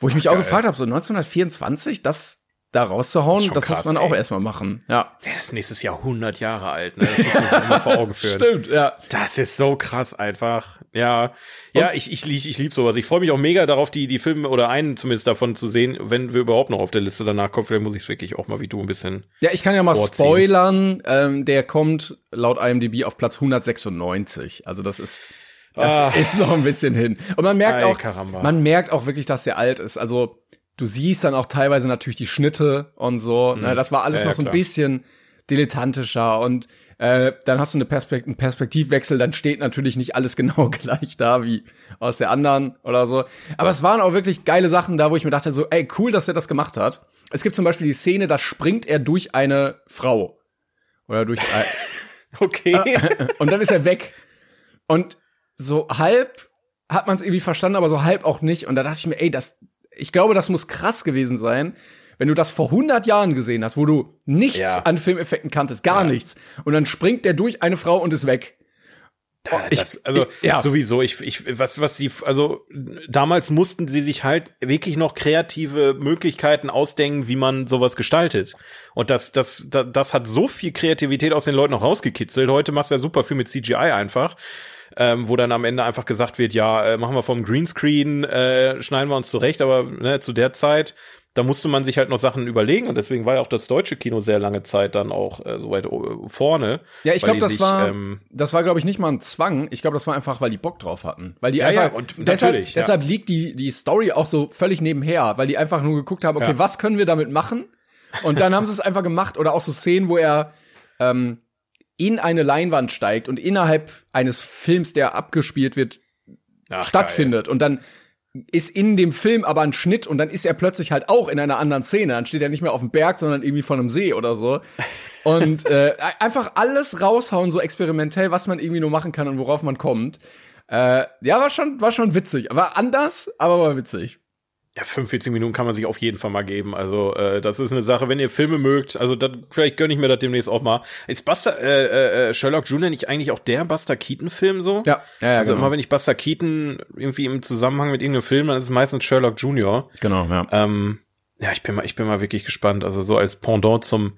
Wo ich mich Ach, auch gefragt habe, so 1924, das da rauszuhauen, das, das krass, muss man auch erstmal machen. Ja. Der ist nächstes Jahr 100 Jahre alt, ne? Das muss man sich immer vor Augen führen. Stimmt, ja. Das ist so krass einfach. Ja. Ja, ich, ich, ich, ich liebe sowas. Ich freue mich auch mega darauf, die, die Filme oder einen zumindest davon zu sehen, wenn wir überhaupt noch auf der Liste danach kommen. Vielleicht muss ich es wirklich auch mal wie du ein bisschen. Ja, ich kann ja mal vorziehen. spoilern. Ähm, der kommt laut IMDb auf Platz 196. Also das ist. Das ah. ist noch ein bisschen hin. Und man merkt Ay, auch, Karamba. man merkt auch wirklich, dass der alt ist. Also du siehst dann auch teilweise natürlich die Schnitte und so. Mhm. Ne? Das war alles ja, noch so ein bisschen dilettantischer und äh, dann hast du eine Perspekt einen Perspektivwechsel, dann steht natürlich nicht alles genau gleich da wie aus der anderen oder so. Aber es waren auch wirklich geile Sachen da, wo ich mir dachte so, ey, cool, dass er das gemacht hat. Es gibt zum Beispiel die Szene, da springt er durch eine Frau. Oder durch ein Okay. und dann ist er weg. Und so halb hat man es irgendwie verstanden, aber so halb auch nicht. Und da dachte ich mir, ey, das, ich glaube, das muss krass gewesen sein, wenn du das vor 100 Jahren gesehen hast, wo du nichts ja. an Filmeffekten kanntest, gar ja. nichts. Und dann springt der durch eine Frau und ist weg. Oh, ich, das, also ich, ja. sowieso, ich, ich, was, was die, also damals mussten sie sich halt wirklich noch kreative Möglichkeiten ausdenken, wie man sowas gestaltet. Und das, das, das, das hat so viel Kreativität aus den Leuten noch rausgekitzelt. Heute machst du ja super viel mit CGI einfach ähm, wo dann am Ende einfach gesagt wird, ja, äh, machen wir vom Greenscreen, äh, schneiden wir uns zurecht, aber ne, zu der Zeit da musste man sich halt noch Sachen überlegen und deswegen war ja auch das deutsche Kino sehr lange Zeit dann auch äh, so weit äh, vorne. Ja, ich glaube, das sich, war ähm, das war glaube ich nicht mal ein Zwang. Ich glaube, das war einfach, weil die Bock drauf hatten, weil die ja, einfach ja, und deshalb, natürlich, ja. deshalb liegt die die Story auch so völlig nebenher, weil die einfach nur geguckt haben, okay, ja. was können wir damit machen? Und dann haben sie es einfach gemacht oder auch so Szenen, wo er ähm, in eine Leinwand steigt und innerhalb eines Films, der abgespielt wird, Ach, stattfindet. Geil. Und dann ist in dem Film aber ein Schnitt und dann ist er plötzlich halt auch in einer anderen Szene. Dann steht er nicht mehr auf dem Berg, sondern irgendwie von einem See oder so. Und äh, einfach alles raushauen, so experimentell, was man irgendwie nur machen kann und worauf man kommt. Äh, ja, war schon, war schon witzig. War anders, aber war witzig. Ja, 45 Minuten kann man sich auf jeden Fall mal geben. Also äh, das ist eine Sache, wenn ihr Filme mögt, also das, vielleicht gönne ich mir das demnächst auch mal. Ist Buster, äh, äh, Sherlock Jr. nicht eigentlich auch der Buster Keaton-Film so? Ja, ja, ja Also genau. immer wenn ich Buster Keaton irgendwie im Zusammenhang mit irgendeinem Film, dann ist es meistens Sherlock Jr. Genau, ja. Ähm, ja, ich bin mal, ich bin mal wirklich gespannt. Also so als Pendant zum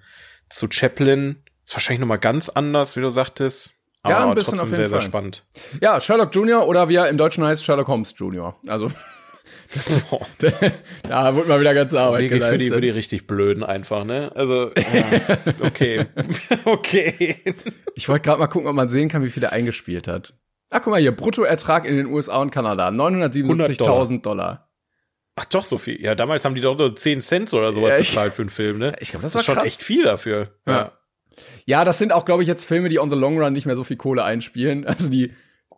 zu Chaplin ist wahrscheinlich noch mal ganz anders, wie du sagtes. Aber ja, ein bisschen trotzdem auf jeden sehr, Fall. sehr spannend. Ja, Sherlock Jr. oder wie er im Deutschen heißt, Sherlock Holmes Jr. Also da wurde mal wieder ganze Arbeit Wirklich geleistet. Für die, für die richtig Blöden einfach, ne? Also, ja, okay. okay. Ich wollte gerade mal gucken, ob man sehen kann, wie viel er eingespielt hat. Ach, guck mal hier, Bruttoertrag in den USA und Kanada, 977.000 Dollar. Ach doch, so viel. Ja, damals haben die doch nur 10 Cent oder sowas ja, bezahlt für einen Film, ne? Ich glaube, das, das war schon echt viel dafür. Ja. ja. Ja, das sind auch, glaube ich, jetzt Filme, die on the long run nicht mehr so viel Kohle einspielen. Also die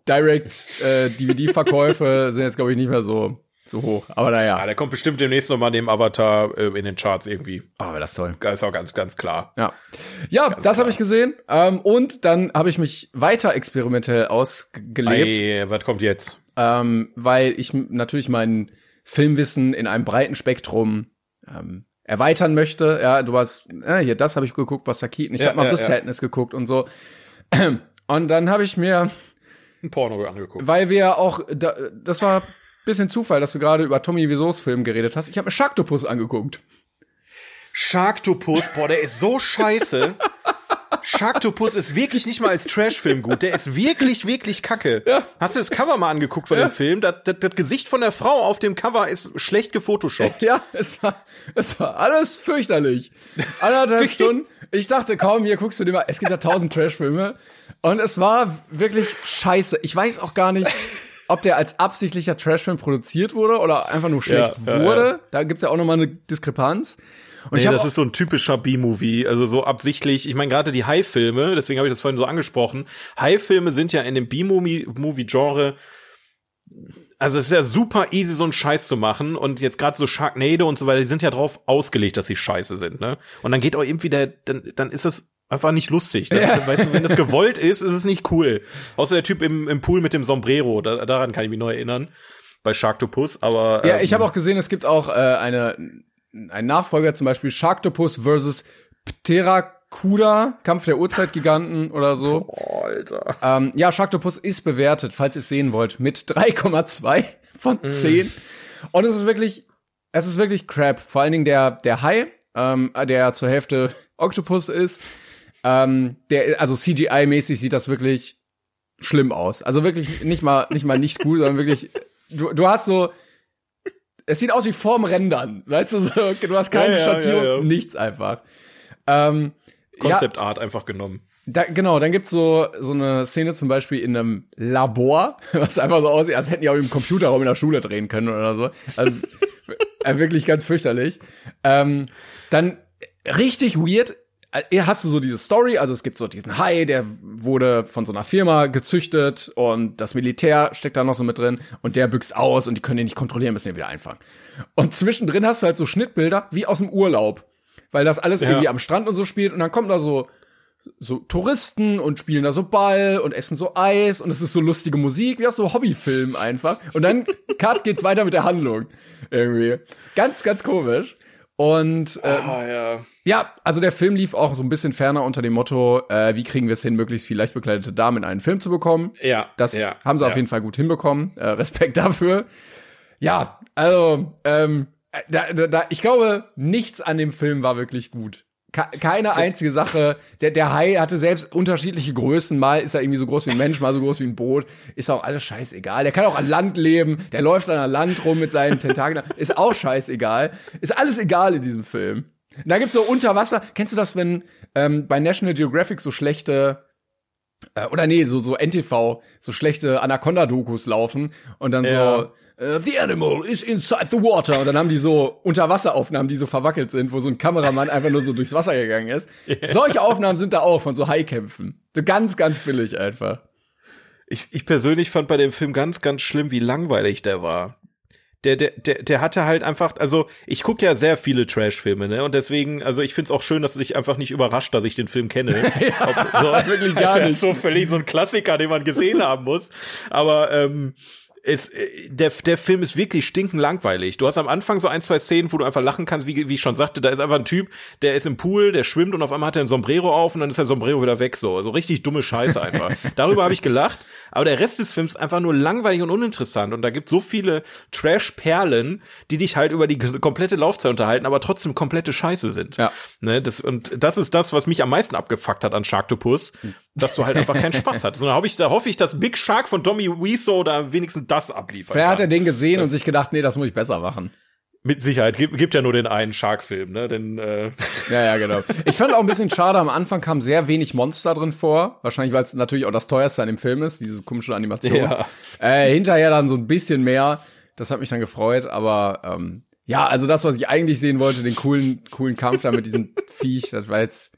Direct äh, sind jetzt, glaube ich, nicht mehr so so hoch. Aber naja. Ja, der kommt bestimmt demnächst noch mal neben Avatar äh, in den Charts irgendwie. Ah, oh, das toll. Das ist auch ganz, ganz klar. Ja, ja das habe ich gesehen. Ähm, und dann habe ich mich weiter experimentell ausgelebt. Ei, was kommt jetzt? Ähm, weil ich natürlich mein Filmwissen in einem breiten Spektrum ähm, erweitern möchte. Ja, du hast, ja, hier, das habe ich geguckt, was Sakiten. Ich ja, habe mal ja, The Sadness geguckt und so. Und dann habe ich mir ein Porno angeguckt. Weil wir auch, da, das war bisschen Zufall, dass du gerade über Tommy Wiseaus Film geredet hast. Ich habe mir Sharktopus angeguckt. Sharktopus, boah, der ist so scheiße. Sharktopus ist wirklich nicht mal als Trashfilm gut. Der ist wirklich, wirklich kacke. Ja. Hast du das Cover mal angeguckt von ja. dem Film? Das, das, das Gesicht von der Frau auf dem Cover ist schlecht gefotoshoppt. Ja, es war, es war alles fürchterlich. Anderthalb Stunden. Ich dachte, kaum, hier guckst du dir mal, es gibt ja tausend Trashfilme. Und es war wirklich scheiße. Ich weiß auch gar nicht, ob der als absichtlicher Trashfilm produziert wurde oder einfach nur schlecht ja, wurde. Ja. Da gibt's ja auch nochmal eine Diskrepanz. Und nee, das ist so ein typischer B-Movie, also so absichtlich. Ich meine gerade die High-Filme, deswegen habe ich das vorhin so angesprochen. High-Filme sind ja in dem B-Movie-Genre also es ist ja super easy, so einen Scheiß zu machen. Und jetzt gerade so Sharknado und so weiter, die sind ja drauf ausgelegt, dass sie scheiße sind, ne? Und dann geht auch irgendwie der, dann, dann ist es einfach nicht lustig. Dann, ja. Weißt du, wenn das gewollt ist, ist es nicht cool. Außer der Typ im, im Pool mit dem Sombrero, da, daran kann ich mich noch erinnern. Bei Sharktopus, aber. Ja, ähm, ich habe auch gesehen, es gibt auch äh, eine, ein Nachfolger, zum Beispiel Sharktopus versus Pterakuda, Kampf der Urzeitgiganten oder so. Oh, Alter. Ähm, ja, Sharktopus ist bewertet, falls ihr es sehen wollt, mit 3,2 von 10. Mm. Und es ist wirklich, es ist wirklich crap. Vor allen Dingen der, der Hai, ähm, der zur Hälfte Octopus ist, ähm, der, also CGI-mäßig sieht das wirklich schlimm aus. Also wirklich nicht mal, nicht mal nicht gut, sondern wirklich, du, du hast so, es sieht aus wie vorm Rendern, weißt du, so, du hast keine ja, ja, Schattierung, ja, nichts einfach. Ähm, Concept Art einfach genommen. Da, genau, dann gibt's so so eine Szene zum Beispiel in einem Labor, was einfach so aussieht, als hätten die auch im Computerraum in der Schule drehen können oder so. Also äh, wirklich ganz fürchterlich. Ähm, dann richtig weird hast du so diese Story, also es gibt so diesen Hai, der wurde von so einer Firma gezüchtet und das Militär steckt da noch so mit drin und der büchst aus und die können ihn nicht kontrollieren, müssen ihn wieder einfangen. Und zwischendrin hast du halt so Schnittbilder wie aus dem Urlaub, weil das alles ja. irgendwie am Strand und so spielt und dann kommen da so so Touristen und spielen da so Ball und essen so Eis und es ist so lustige Musik, wie aus so Hobbyfilm einfach. Und dann Cut geht's weiter mit der Handlung. Irgendwie. Ganz, ganz komisch. Und äh, ah, ja. ja, also der Film lief auch so ein bisschen ferner unter dem Motto, äh, wie kriegen wir es hin, möglichst viel leicht bekleidete Damen in einen Film zu bekommen. Ja. Das ja, haben sie ja. auf jeden Fall gut hinbekommen. Äh, Respekt dafür. Ja, also, ähm, da, da, da, ich glaube, nichts an dem Film war wirklich gut keine einzige Sache. Der, der Hai hatte selbst unterschiedliche Größen. Mal ist er irgendwie so groß wie ein Mensch, mal so groß wie ein Boot. Ist auch alles scheißegal. Der kann auch an Land leben. Der läuft an Land rum mit seinen Tentakeln. Ist auch scheißegal. Ist alles egal in diesem Film. Und da gibt's so Unterwasser. Kennst du das, wenn ähm, bei National Geographic so schlechte äh, oder nee, so so NTV, so schlechte Anaconda-Dokus laufen und dann ja. so Uh, the animal is inside the water. Und dann haben die so Unterwasseraufnahmen, die so verwackelt sind, wo so ein Kameramann einfach nur so durchs Wasser gegangen ist. Yeah. Solche Aufnahmen sind da auch von so Haikämpfen. So ganz, ganz billig einfach. Ich, ich persönlich fand bei dem Film ganz, ganz schlimm, wie langweilig der war. Der, der, der, der hatte halt einfach, also ich gucke ja sehr viele Trash-Filme, ne? Und deswegen, also ich find's auch schön, dass du dich einfach nicht überrascht, dass ich den Film kenne. ja, Ob, so, wirklich gar also nicht. so völlig so ein Klassiker, den man gesehen haben muss. Aber ähm, es, äh, der, der Film ist wirklich stinkend langweilig. Du hast am Anfang so ein, zwei Szenen, wo du einfach lachen kannst, wie, wie ich schon sagte, da ist einfach ein Typ, der ist im Pool, der schwimmt und auf einmal hat er ein Sombrero auf und dann ist der Sombrero wieder weg, so. So richtig dumme Scheiße einfach. Darüber habe ich gelacht, aber der Rest des Films ist einfach nur langweilig und uninteressant und da gibt so viele Trash-Perlen, die dich halt über die komplette Laufzeit unterhalten, aber trotzdem komplette Scheiße sind. Ja. Ne, das, und das ist das, was mich am meisten abgefuckt hat an Sharktopus, dass du halt einfach keinen Spaß hattest. Und da hoffe ich, da hoffe ich, dass Big Shark von Tommy Wiseau da wenigstens das abliefern Wer hat er den gesehen das und sich gedacht, nee, das muss ich besser machen? Mit Sicherheit. Gibt, gibt ja nur den einen Shark-Film, ne? Den, äh Ja, ja, genau. Ich fand auch ein bisschen schade, am Anfang kam sehr wenig Monster drin vor. Wahrscheinlich, weil es natürlich auch das teuerste an dem Film ist, diese komische Animation. Ja. Äh, hinterher dann so ein bisschen mehr. Das hat mich dann gefreut, aber ähm, ja, also das, was ich eigentlich sehen wollte, den coolen, coolen Kampf da mit diesem Viech, das war jetzt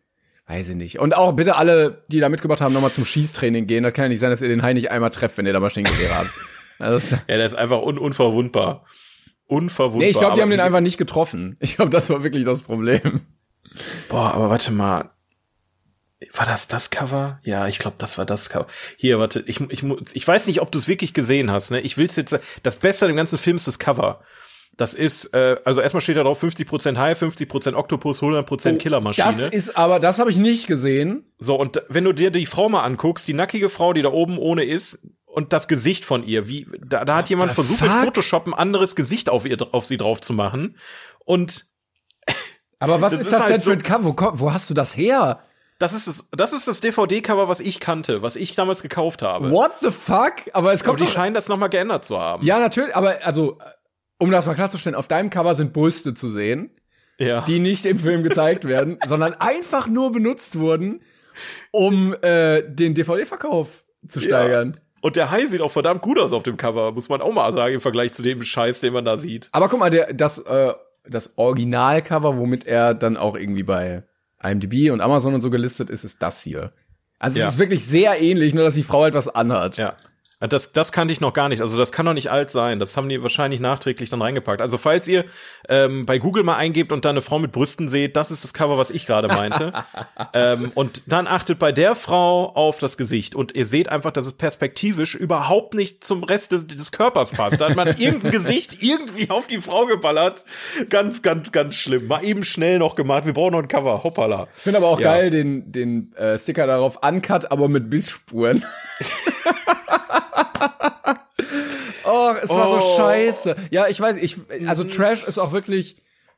weiß ich nicht. Und auch bitte alle, die da mitgemacht haben, nochmal zum Schießtraining gehen. Das kann ja nicht sein, dass ihr den Hai nicht einmal trefft, wenn ihr da Maschinengewehre habt. Also, ja, der ist einfach un unverwundbar. Unverwundbar. Nee, ich glaube, die haben den einfach nicht getroffen. Ich glaube, das war wirklich das Problem. Boah, aber warte mal. War das das Cover? Ja, ich glaube, das war das Cover. Hier, warte, ich, ich, ich weiß nicht, ob du es wirklich gesehen hast. Ne? Ich will's jetzt. Das Beste an dem ganzen Film ist das Cover. Das ist, äh, also erstmal steht da drauf 50% Hai, 50% Oktopus, 100% Killermaschine. Das ist aber, das habe ich nicht gesehen. So, und wenn du dir die Frau mal anguckst, die nackige Frau, die da oben ohne ist, und das Gesicht von ihr, wie, da, da hat jemand versucht, fuck? mit Photoshop ein anderes Gesicht auf ihr, auf sie drauf zu machen. Und. Aber was das ist das halt denn für ein Cover? Wo, wo hast du das her? Das ist das, das ist das DVD-Cover, was ich kannte, was ich damals gekauft habe. What the fuck? Aber es kommt aber die scheinen das nochmal geändert zu haben. Ja, natürlich, aber also um das mal klarzustellen, auf deinem Cover sind Brüste zu sehen, ja. die nicht im Film gezeigt werden, sondern einfach nur benutzt wurden, um äh, den DVD-Verkauf zu steigern. Ja. Und der Hai sieht auch verdammt gut aus auf dem Cover, muss man auch mal sagen, im Vergleich zu dem Scheiß, den man da sieht. Aber guck mal, der, das, äh, das Originalcover, womit er dann auch irgendwie bei IMDb und Amazon und so gelistet ist, ist das hier. Also ja. es ist wirklich sehr ähnlich, nur dass die Frau etwas anhat. Ja. Das, das kannte ich noch gar nicht. Also das kann doch nicht alt sein. Das haben die wahrscheinlich nachträglich dann reingepackt. Also falls ihr ähm, bei Google mal eingebt und da eine Frau mit Brüsten seht, das ist das Cover, was ich gerade meinte. ähm, und dann achtet bei der Frau auf das Gesicht und ihr seht einfach, dass es perspektivisch überhaupt nicht zum Rest des, des Körpers passt. Da hat man irgendein Gesicht irgendwie auf die Frau geballert. Ganz, ganz, ganz schlimm. Mal eben schnell noch gemacht. Wir brauchen noch ein Cover. Hoppala. Ich finde aber auch ja. geil den, den äh, Sticker darauf uncut, aber mit Bissspuren. oh, es war oh. so scheiße. Ja, ich weiß, ich, also mhm. Trash ist auch wirklich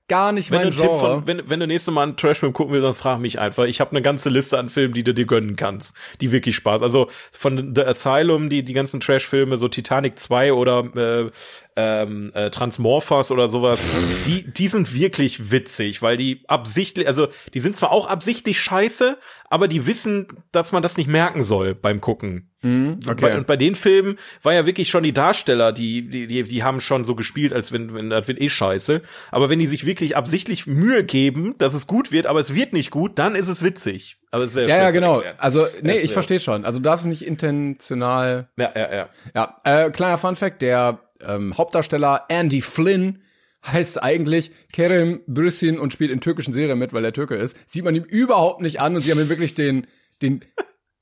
gar nicht wenn mein Genre. Von, wenn, wenn du nächste Mal einen Trashfilm gucken willst, dann frag mich einfach. Ich habe eine ganze Liste an Filmen, die du dir gönnen kannst, die wirklich Spaß. Also von The Asylum, die die ganzen Trashfilme, so Titanic 2 oder äh, ähm, äh, Transmorphers oder sowas, die, die sind wirklich witzig, weil die absichtlich, also die sind zwar auch absichtlich scheiße, aber die wissen, dass man das nicht merken soll beim Gucken. Mhm, okay. Bei, und bei den Filmen war ja wirklich schon die Darsteller, die, die, die, die haben schon so gespielt, als wenn, wenn das wird eh scheiße. Aber wenn die sich wirklich absichtlich Mühe geben, dass es gut wird, aber es wird nicht gut, dann ist es witzig. Aber es ist sehr ja, ja, genau. Also, nee, ich verstehe schon. Also, das ist nicht intentional. Ja, ja, ja. Ja, äh, kleiner Fun Fact, der ähm, Hauptdarsteller Andy Flynn heißt eigentlich Kerem Bürsin und spielt in türkischen Serien mit, weil er Türke ist. Sieht man ihm überhaupt nicht an und sie haben ihm wirklich den, den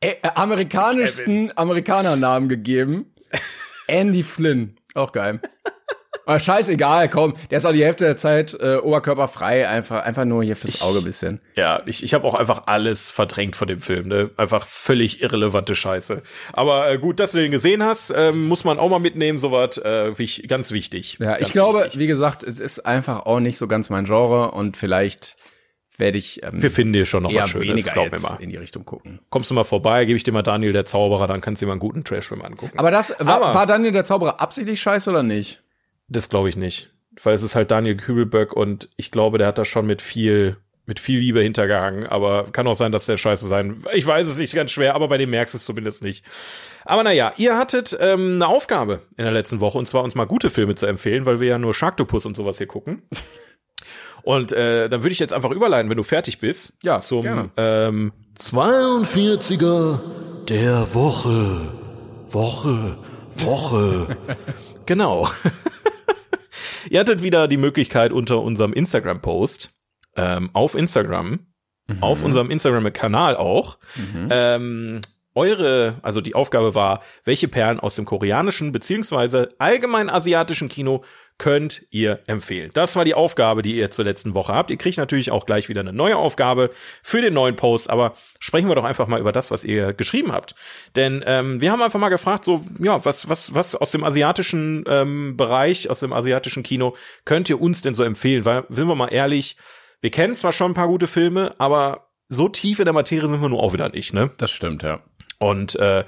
äh, amerikanischsten Amerikanernamen gegeben. Andy Flynn. Auch geil. Aber scheißegal, komm, der ist auch die Hälfte der Zeit äh, oberkörperfrei, einfach, einfach nur hier fürs Auge bisschen. Ja, ich, ich habe auch einfach alles verdrängt von dem Film, ne? Einfach völlig irrelevante Scheiße. Aber äh, gut, dass du den gesehen hast, äh, muss man auch mal mitnehmen, sowas, äh, ganz wichtig. Ja, ganz ich glaube, wichtig. wie gesagt, es ist einfach auch nicht so ganz mein Genre und vielleicht werde ich ähm, wir finden dir schon noch was Schönes, glaub mir mal. in die Richtung gucken. Kommst du mal vorbei, gebe ich dir mal Daniel der Zauberer, dann kannst du dir mal einen guten Trashfilm angucken. Aber das war, Aber, war Daniel der Zauberer absichtlich scheiße oder nicht? Das glaube ich nicht. Weil es ist halt Daniel Kübelböck und ich glaube, der hat da schon mit viel, mit viel Liebe hintergehangen. Aber kann auch sein, dass der scheiße sein. Ich weiß es nicht ganz schwer, aber bei dem merkst du es zumindest nicht. Aber naja, ihr hattet ähm, eine Aufgabe in der letzten Woche und zwar uns mal gute Filme zu empfehlen, weil wir ja nur Sharktopus und sowas hier gucken. Und äh, dann würde ich jetzt einfach überleiten, wenn du fertig bist. Ja, zum gerne. Ähm, 42er der Woche. Woche. Woche. genau. Ihr hattet wieder die Möglichkeit unter unserem Instagram-Post ähm, auf Instagram, mhm. auf unserem Instagram-Kanal auch, mhm. ähm, eure, also die Aufgabe war, welche Perlen aus dem koreanischen beziehungsweise allgemein asiatischen Kino könnt ihr empfehlen. Das war die Aufgabe, die ihr zur letzten Woche habt. Ihr kriegt natürlich auch gleich wieder eine neue Aufgabe für den neuen Post, aber sprechen wir doch einfach mal über das, was ihr geschrieben habt. Denn ähm, wir haben einfach mal gefragt, so, ja, was, was, was aus dem asiatischen ähm, Bereich, aus dem asiatischen Kino könnt ihr uns denn so empfehlen? Weil, sind wir mal ehrlich, wir kennen zwar schon ein paar gute Filme, aber so tief in der Materie sind wir nur auch wieder nicht, ne? Das stimmt, ja. Und äh,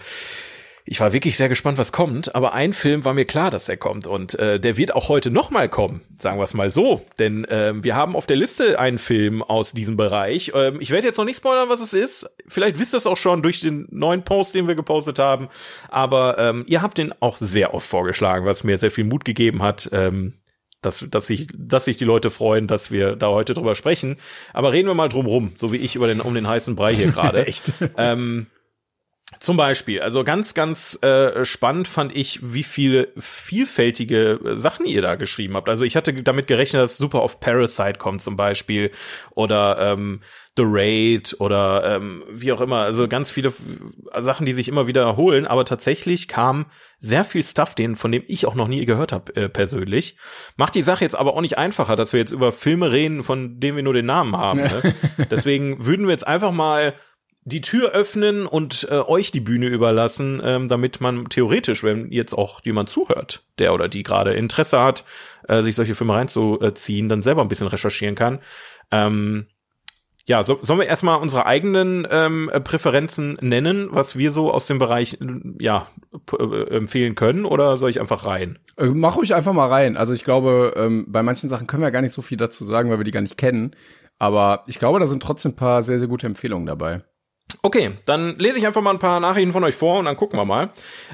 ich war wirklich sehr gespannt, was kommt, aber ein Film war mir klar, dass er kommt und äh, der wird auch heute noch mal kommen, sagen wir es mal so, denn äh, wir haben auf der Liste einen Film aus diesem Bereich. Ähm, ich werde jetzt noch nicht spoilern, was es ist. Vielleicht wisst ihr es auch schon durch den neuen Post, den wir gepostet haben, aber ähm, ihr habt den auch sehr oft vorgeschlagen, was mir sehr viel Mut gegeben hat. Ähm, dass, dass, sich, dass sich die Leute freuen, dass wir da heute drüber sprechen. Aber reden wir mal drum rum, so wie ich über den, um den heißen Brei hier gerade. Echt? Ähm, zum Beispiel, also ganz, ganz äh, spannend fand ich, wie viele vielfältige äh, Sachen ihr da geschrieben habt. Also ich hatte damit gerechnet, dass super auf Parasite kommt zum Beispiel oder ähm, The Raid oder ähm, wie auch immer. Also ganz viele Sachen, die sich immer wiederholen. Aber tatsächlich kam sehr viel Stuff, den, von dem ich auch noch nie gehört habe äh, persönlich. Macht die Sache jetzt aber auch nicht einfacher, dass wir jetzt über Filme reden, von denen wir nur den Namen haben. Ne? Deswegen würden wir jetzt einfach mal die Tür öffnen und äh, euch die Bühne überlassen, ähm, damit man theoretisch, wenn jetzt auch jemand zuhört, der oder die gerade Interesse hat, äh, sich solche Filme reinzuziehen, dann selber ein bisschen recherchieren kann. Ähm, ja, so, sollen wir erstmal unsere eigenen ähm, Präferenzen nennen, was wir so aus dem Bereich ja äh, empfehlen können, oder soll ich einfach rein? Äh, mach ruhig einfach mal rein. Also ich glaube, ähm, bei manchen Sachen können wir gar nicht so viel dazu sagen, weil wir die gar nicht kennen. Aber ich glaube, da sind trotzdem ein paar sehr, sehr gute Empfehlungen dabei. Okay, dann lese ich einfach mal ein paar Nachrichten von euch vor und dann gucken wir mal.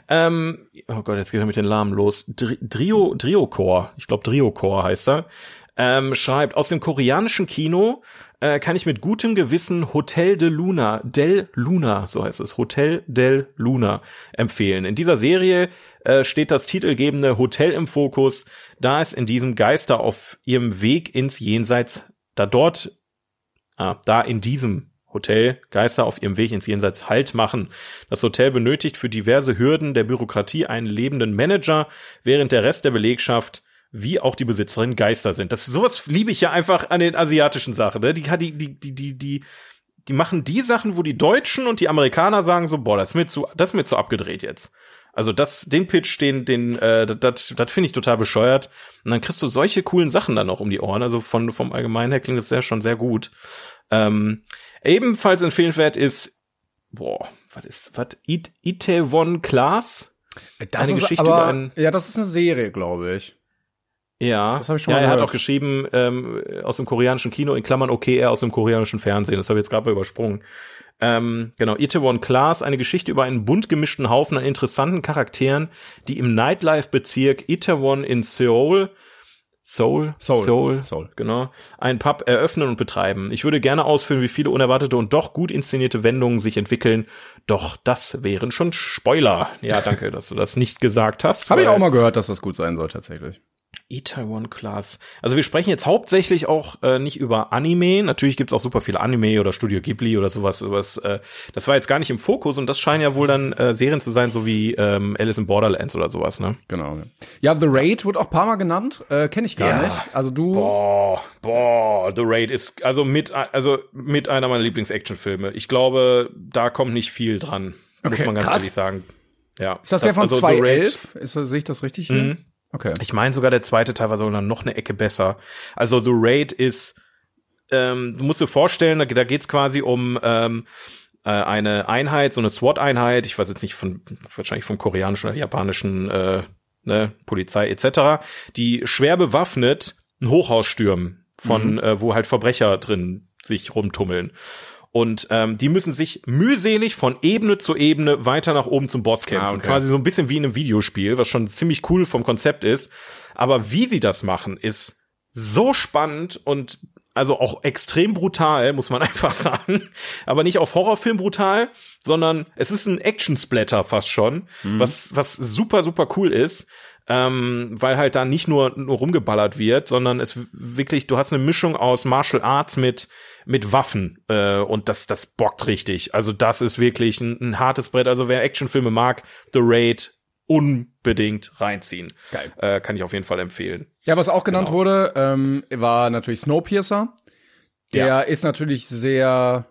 Ähm, oh Gott, jetzt geht er mit den Namen los. Dri Drio, Driocore, ich glaube Driocore heißt er, ähm, schreibt, aus dem koreanischen Kino äh, kann ich mit gutem Gewissen Hotel de Luna, Del Luna, so heißt es, Hotel del Luna empfehlen. In dieser Serie äh, steht das titelgebende Hotel im Fokus, da es in diesem Geister auf ihrem Weg ins Jenseits, da dort, ah, da in diesem Hotel Geister auf ihrem Weg ins Jenseits Halt machen. Das Hotel benötigt für diverse Hürden der Bürokratie einen lebenden Manager, während der Rest der Belegschaft wie auch die Besitzerin Geister sind. Das sowas liebe ich ja einfach an den asiatischen Sachen. Ne? Die, die, die, die, die, die, die machen die Sachen, wo die Deutschen und die Amerikaner sagen so, boah, das ist mir zu, das ist mir zu abgedreht jetzt. Also das, den Pitch, den, den, äh, das, das finde ich total bescheuert. Und dann kriegst du solche coolen Sachen dann noch um die Ohren. Also von vom Allgemeinen her klingt das ja schon sehr gut. Ähm, Ebenfalls empfehlenswert ist, boah, was ist, was, It Itaewon Class? Das eine ist Geschichte aber, über einen, Ja, das ist eine Serie, glaube ich. Ja, das habe ich schon ja, mal er hat auch geschrieben ähm, aus dem koreanischen Kino in Klammern okay, er aus dem koreanischen Fernsehen. Das habe ich jetzt gerade mal übersprungen. Ähm, genau, Itaewon Class, eine Geschichte über einen bunt gemischten Haufen an interessanten Charakteren, die im Nightlife-Bezirk Itaewon in Seoul Soul, Soul, Soul, Soul, genau, ein Pub eröffnen und betreiben. Ich würde gerne ausführen, wie viele unerwartete und doch gut inszenierte Wendungen sich entwickeln, doch das wären schon Spoiler. Ja, danke, dass du das nicht gesagt hast. Habe ich auch mal gehört, dass das gut sein soll tatsächlich. Itaewon Class. Also wir sprechen jetzt hauptsächlich auch äh, nicht über Anime. Natürlich gibt's auch super viele Anime oder Studio Ghibli oder sowas. sowas äh, das war jetzt gar nicht im Fokus und das scheinen ja wohl dann äh, Serien zu sein, so wie ähm, Alice in Borderlands oder sowas, ne? Genau. Ja, The Raid wird auch paar Mal genannt. Äh, Kenne ich gar ja. nicht. Also du. Boah, boah, The Raid ist also mit also mit einer meiner Lieblings-Action-Filme. Ich glaube, da kommt nicht viel dran, okay, muss man ganz krass. ehrlich sagen. Ja. Ist das, das der von also 2011? Ist, sehe ich das richtig hier? Mhm. Okay. Ich meine sogar der zweite Teil war sogar noch eine Ecke besser. Also The Raid ist, ähm, du musst dir vorstellen, da, da geht's quasi um ähm, äh, eine Einheit, so eine SWAT-Einheit, ich weiß jetzt nicht von, wahrscheinlich vom koreanischen oder japanischen äh, ne, Polizei etc., die schwer bewaffnet ein Hochhaus stürmen, von mhm. äh, wo halt Verbrecher drin sich rumtummeln. Und ähm, die müssen sich mühselig von Ebene zu Ebene weiter nach oben zum Boss kämpfen. Ah, okay. Quasi so ein bisschen wie in einem Videospiel, was schon ziemlich cool vom Konzept ist. Aber wie sie das machen, ist so spannend und also auch extrem brutal, muss man einfach sagen. Aber nicht auf Horrorfilm brutal, sondern es ist ein Action-Splatter fast schon, mhm. was, was super, super cool ist. Ähm, weil halt da nicht nur, nur rumgeballert wird, sondern es wirklich, du hast eine Mischung aus Martial Arts mit mit Waffen äh, und das das bockt richtig. Also das ist wirklich ein, ein hartes Brett. Also wer Actionfilme mag, The Raid unbedingt reinziehen. Geil. Äh, kann ich auf jeden Fall empfehlen. Ja, was auch genannt genau. wurde, ähm, war natürlich Snowpiercer. Der ja. ist natürlich sehr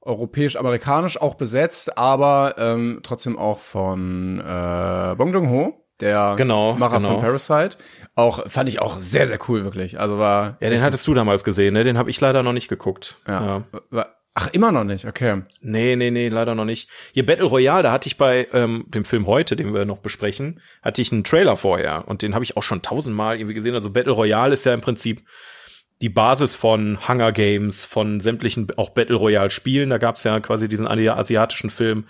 europäisch-amerikanisch auch besetzt, aber ähm, trotzdem auch von äh, Bong Joon-ho der genau, Macher genau. von Parasite. Auch fand ich auch sehr sehr cool wirklich. Also war Ja, den hattest du damals gesehen, ne? Den habe ich leider noch nicht geguckt. Ja. ja. Ach, immer noch nicht, okay. Nee, nee, nee, leider noch nicht. Hier Battle Royale, da hatte ich bei ähm, dem Film heute, den wir noch besprechen, hatte ich einen Trailer vorher und den habe ich auch schon tausendmal irgendwie gesehen. Also Battle Royale ist ja im Prinzip die Basis von Hunger Games, von sämtlichen auch Battle Royale Spielen. Da gab's ja quasi diesen asiatischen Film,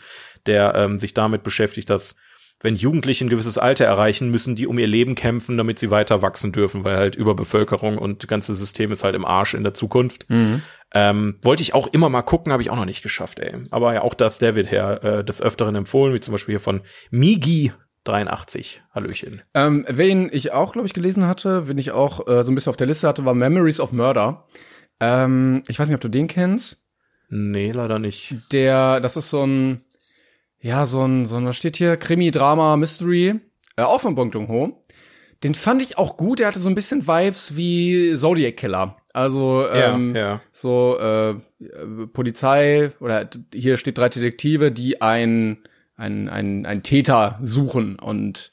der ähm, sich damit beschäftigt, dass wenn Jugendliche ein gewisses Alter erreichen, müssen die um ihr Leben kämpfen, damit sie weiter wachsen dürfen, weil halt Überbevölkerung und das ganze System ist halt im Arsch in der Zukunft. Mhm. Ähm, wollte ich auch immer mal gucken, habe ich auch noch nicht geschafft, ey. Aber ja, auch das David her äh, des Öfteren empfohlen, wie zum Beispiel hier von Migi 83. Hallöchen. Ähm, wen ich auch, glaube ich, gelesen hatte, wen ich auch äh, so ein bisschen auf der Liste hatte, war Memories of Murder. Ähm, ich weiß nicht, ob du den kennst. Nee, leider nicht. Der, das ist so ein, ja, so ein, so ein, was steht hier? Krimi, Drama, Mystery, äh, auch von Bong Joon-ho. Den fand ich auch gut, der hatte so ein bisschen Vibes wie Zodiac Killer. Also ähm, ja, ja. so äh, Polizei oder hier steht drei Detektive, die ein ein, ein, ein Täter suchen und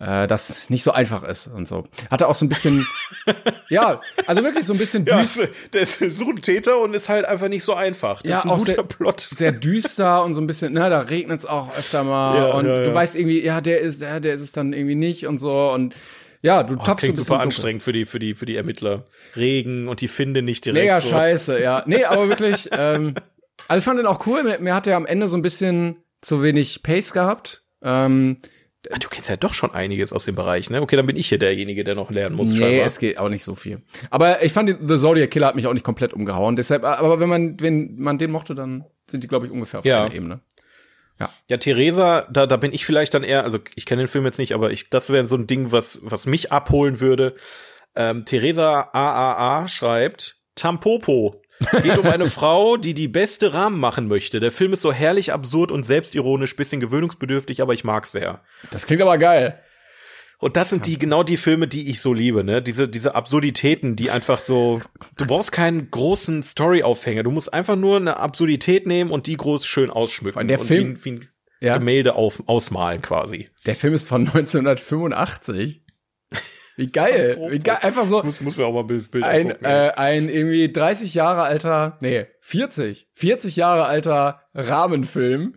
äh, das nicht so einfach ist und so. Hatte auch so ein bisschen, ja, also wirklich so ein bisschen düster. Ja, der ist so ein Täter und ist halt einfach nicht so einfach. Das ja, ist ein auch guter sehr, Plot. Sehr düster und so ein bisschen, na, da regnet es auch öfter mal ja, und ja, du weißt irgendwie, ja, der ist, der, der ist es dann irgendwie nicht und so und ja, du oh, tappst so ein super anstrengend für die, für die, für die Ermittler. Regen und die finden nicht direkt. Mega so. scheiße, ja. Nee, aber wirklich, ähm, also ich fand den auch cool. Mir, mir hat er am Ende so ein bisschen zu wenig Pace gehabt. Ähm, Ach, du kennst ja doch schon einiges aus dem Bereich, ne? Okay, dann bin ich hier derjenige, der noch lernen muss. Nee, scheinbar. es geht auch nicht so viel. Aber ich fand, The Zodiac Killer hat mich auch nicht komplett umgehauen. Deshalb, aber wenn man, wenn man den mochte, dann sind die, glaube ich, ungefähr auf ja. einer Ebene. Ja. Ja, Theresa, da, da bin ich vielleicht dann eher, also ich kenne den Film jetzt nicht, aber ich, das wäre so ein Ding, was, was mich abholen würde. Ähm, Theresa AAA schreibt, Tampopo, Geht um eine Frau, die die beste Rahmen machen möchte. Der Film ist so herrlich absurd und selbstironisch, bisschen gewöhnungsbedürftig, aber ich mag's sehr. Das klingt aber geil. Und das sind die genau die Filme, die ich so liebe, ne? Diese diese Absurditäten, die einfach so du brauchst keinen großen Storyaufhänger, du musst einfach nur eine Absurdität nehmen und die groß schön ausschmücken der und Film wie, wie ein ja. Gemälde auf, ausmalen quasi. Der Film ist von 1985. Wie geil. Wie geil. Einfach so. Muss, muss mir auch mal Bild, Bild ein, angucken, äh, ein irgendwie 30 Jahre alter, nee, 40, 40 Jahre alter Rahmenfilm.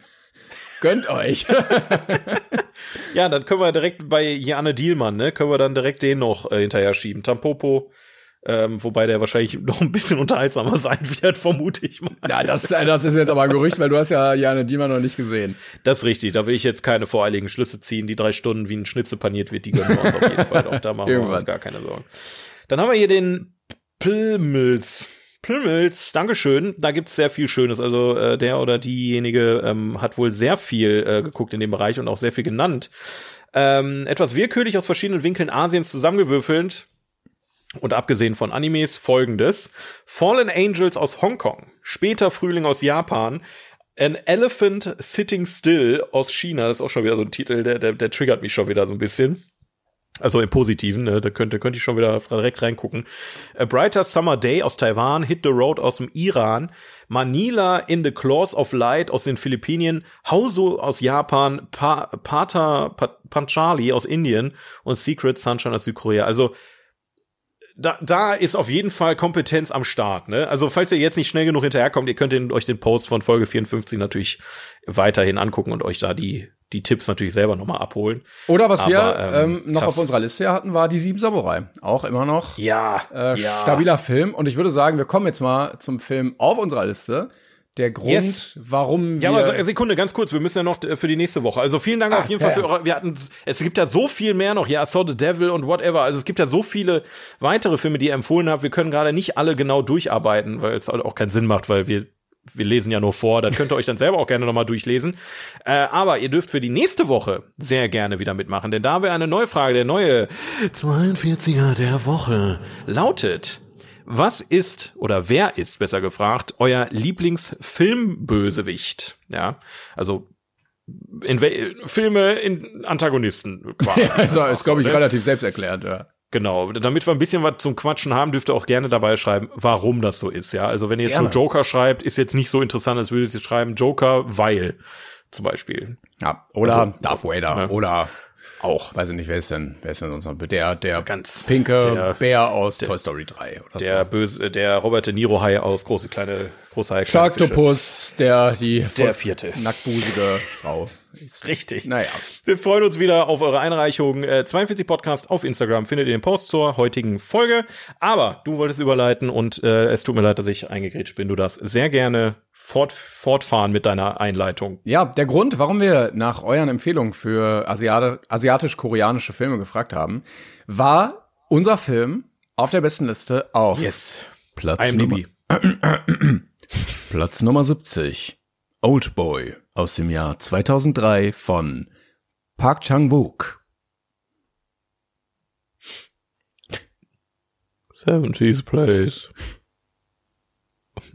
Gönnt euch. ja, dann können wir direkt bei Jane Dielmann, ne, können wir dann direkt den noch äh, hinterher schieben. Tampopo ähm, wobei der wahrscheinlich noch ein bisschen unterhaltsamer sein wird, vermute ich mal. Ja, das, das ist jetzt aber ein Gerücht, weil du hast ja Jane Diemer noch nicht gesehen. Das ist richtig, da will ich jetzt keine voreiligen Schlüsse ziehen. Die drei Stunden, wie ein Schnitzel paniert wird, die gönnen wir uns auf jeden Fall. Auch da machen wir uns gar keine Sorgen. Dann haben wir hier den Plmils. Plmils, Dankeschön. Da gibt's sehr viel Schönes. Also äh, der oder diejenige ähm, hat wohl sehr viel äh, geguckt in dem Bereich und auch sehr viel genannt. Ähm, etwas willkürlich aus verschiedenen Winkeln Asiens zusammengewürfelt und abgesehen von Animes folgendes. Fallen Angels aus Hongkong, später Frühling aus Japan, An Elephant Sitting Still aus China, das ist auch schon wieder so ein Titel, der, der, der triggert mich schon wieder so ein bisschen. Also im Positiven, ne? da könnte, könnte ich schon wieder direkt reingucken. A Brighter Summer Day aus Taiwan, Hit the Road aus dem Iran, Manila in the Claws of Light aus den Philippinen, Hauso aus Japan, pa Pata pa Panchali aus Indien und Secret Sunshine aus Südkorea. Also da, da ist auf jeden Fall Kompetenz am Start. Ne? Also falls ihr jetzt nicht schnell genug hinterherkommt, ihr könnt den, euch den Post von Folge 54 natürlich weiterhin angucken und euch da die die Tipps natürlich selber nochmal abholen. Oder was Aber, wir ähm, ähm, noch krass. auf unserer Liste hatten, war die Sieben Samurai. Auch immer noch ja, äh, ja. stabiler Film. Und ich würde sagen, wir kommen jetzt mal zum Film auf unserer Liste der Grund, yes. warum wir. Ja, aber Sekunde, ganz kurz, wir müssen ja noch äh, für die nächste Woche. Also vielen Dank ah, auf jeden ja, Fall für eure. Wir hatten, es gibt ja so viel mehr noch. Ja, I Saw the Devil und whatever. Also es gibt ja so viele weitere Filme, die ihr empfohlen habt. Wir können gerade nicht alle genau durcharbeiten, weil es auch keinen Sinn macht, weil wir wir lesen ja nur vor, das könnt ihr euch dann selber auch gerne nochmal durchlesen. Äh, aber ihr dürft für die nächste Woche sehr gerne wieder mitmachen, denn da wäre eine neue Frage, der neue 42er der Woche lautet, was ist oder wer ist besser gefragt euer Lieblingsfilmbösewicht? Ja, also in Filme in Antagonisten quasi. ja, also, ist glaube ich ne? relativ selbsterklärend, ja. Genau, damit wir ein bisschen was zum Quatschen haben, dürft ihr auch gerne dabei schreiben, warum das so ist, ja. Also wenn ihr jetzt gerne. nur Joker schreibt, ist jetzt nicht so interessant, als würdet ihr schreiben Joker, weil zum Beispiel. Ja, oder also, Darth Vader, ne? oder auch. Weiß ich nicht, wer ist denn, wer ist denn sonst noch? Der, der ganz pinke der, Bär aus der, Toy Story 3 oder Der so. böse, der Robert De Niro Hai aus große kleine, große Hai. Sharktopus, der, die, der vierte. Nacktbusige Frau. Ist Richtig. Naja. Wir freuen uns wieder auf eure Einreichung. Äh, 42 Podcast auf Instagram findet ihr den Post zur heutigen Folge. Aber du wolltest überleiten und äh, es tut mir leid, dass ich eingegrätscht bin. Du darfst sehr gerne fort, fortfahren mit deiner Einleitung. Ja, der Grund, warum wir nach euren Empfehlungen für Asiat asiatisch-koreanische Filme gefragt haben, war unser Film auf der besten Liste auf Yes. Platz. Nummer, Platz Nummer 70. Old Boy aus dem Jahr 2003 von Park Chang-wook. 70s Place.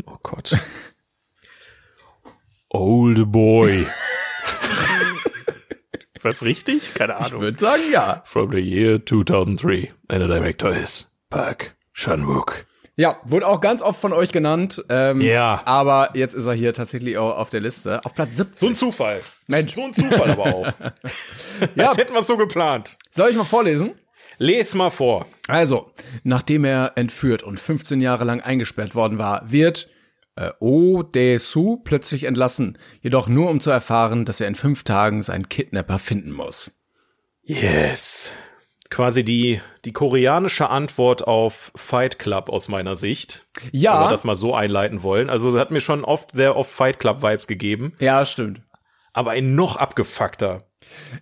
Oh Gott. Old Boy. Was richtig? Keine Ich Ahnung. würde sagen, ja. From the year 2003. And the director is Park Chan-wook. Ja, wurde auch ganz oft von euch genannt. Ähm, Ja. Aber jetzt ist er hier tatsächlich auch auf der Liste. Auf Platz 70. So ein Zufall. Mensch. So ein Zufall aber auch. Ja. Als hätten wir es so geplant. Soll ich mal vorlesen? Les mal vor. Also, nachdem er entführt und 15 Jahre lang eingesperrt worden war, wird äh, Oh Dae-soo plötzlich entlassen, jedoch nur um zu erfahren, dass er in fünf Tagen seinen Kidnapper finden muss. Yes. Quasi die, die koreanische Antwort auf Fight Club aus meiner Sicht. Wenn wir Ja, das mal so einleiten wollen. Also hat mir schon oft sehr oft Fight Club Vibes gegeben, ja, stimmt. aber in noch abgefuckter.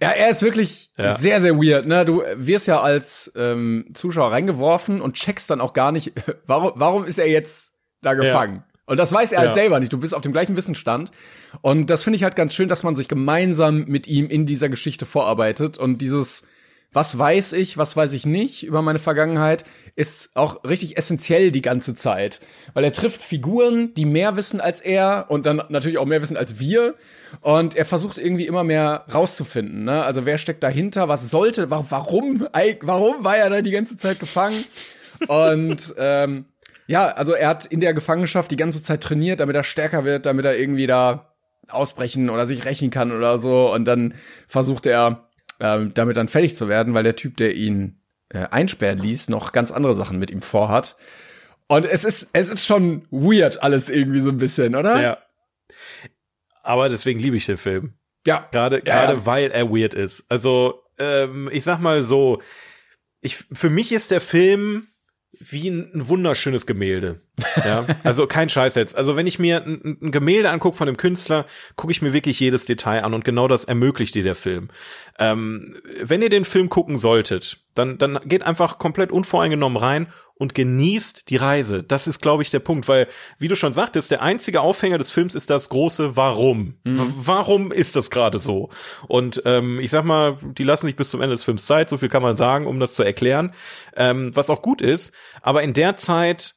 Ja, er ist wirklich Ja. sehr, sehr weird. Ne? Du wirst ja als ähm, Zuschauer reingeworfen und checkst dann auch gar nicht, warum, warum ist er jetzt da gefangen? Und das weiß er halt Ja. selber nicht. Du bist auf dem gleichen Wissensstand. Und das finde ich halt ganz schön, dass man sich gemeinsam mit ihm in dieser Geschichte vorarbeitet. Und dieses, was weiß ich, was weiß ich nicht über meine Vergangenheit, ist auch richtig essentiell die ganze Zeit. Weil er trifft Figuren, die mehr wissen als er und dann natürlich auch mehr wissen als wir. Und er versucht irgendwie immer mehr rauszufinden. Ne? Also wer steckt dahinter? Was sollte? wa- Warum? Warum war er da die ganze Zeit gefangen? Und ähm, ja, also er hat in der Gefangenschaft die ganze Zeit trainiert, damit er stärker wird, damit er irgendwie da ausbrechen oder sich rächen kann oder so. Und dann versucht er ähm, damit dann fertig zu werden, weil der Typ, der ihn äh, einsperren ließ, noch ganz andere Sachen mit ihm vorhat. Und es ist, es ist schon weird alles irgendwie so ein bisschen, oder? Ja. Aber deswegen liebe ich den Film. Ja. Gerade Ja, gerade ja. weil er weird ist. Also ähm, ich sag mal so, ich für mich ist der Film wie ein, wunderschönes Gemälde. Ja, also kein Scheiß jetzt. Also wenn ich mir ein, ein Gemälde angucke von einem Künstler, gucke ich mir wirklich jedes Detail an und genau das ermöglicht dir der Film. Ähm, wenn ihr den Film gucken solltet, dann dann geht einfach komplett unvoreingenommen rein und genießt die Reise. Das ist, glaube ich, der Punkt, weil wie du schon sagtest, der einzige Aufhänger des Films ist das große Warum. W- Warum ist das gerade so? Und ähm, ich sag mal, die lassen sich bis zum Ende des Films Zeit. So viel kann man sagen, um das zu erklären, ähm, was auch gut ist. Aber in der Zeit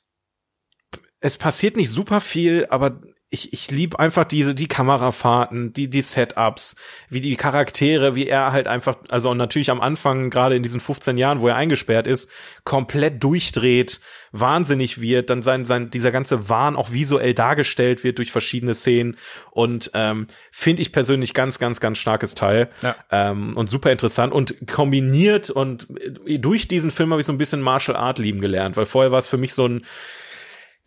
es passiert nicht super viel, aber ich, ich lieb einfach diese, die Kamerafahrten, die, die Setups, wie die Charaktere, wie er halt einfach, also und natürlich am Anfang, gerade in diesen 15 Jahren, wo er eingesperrt ist, komplett durchdreht, wahnsinnig wird, dann sein, sein, dieser ganze Wahn auch visuell dargestellt wird durch verschiedene Szenen und ähm, finde ich persönlich ganz, ganz, ganz starkes Teil Ja. ähm, und super interessant und kombiniert und äh, durch diesen Film habe ich so ein bisschen Martial Art lieben gelernt, weil vorher war es für mich so ein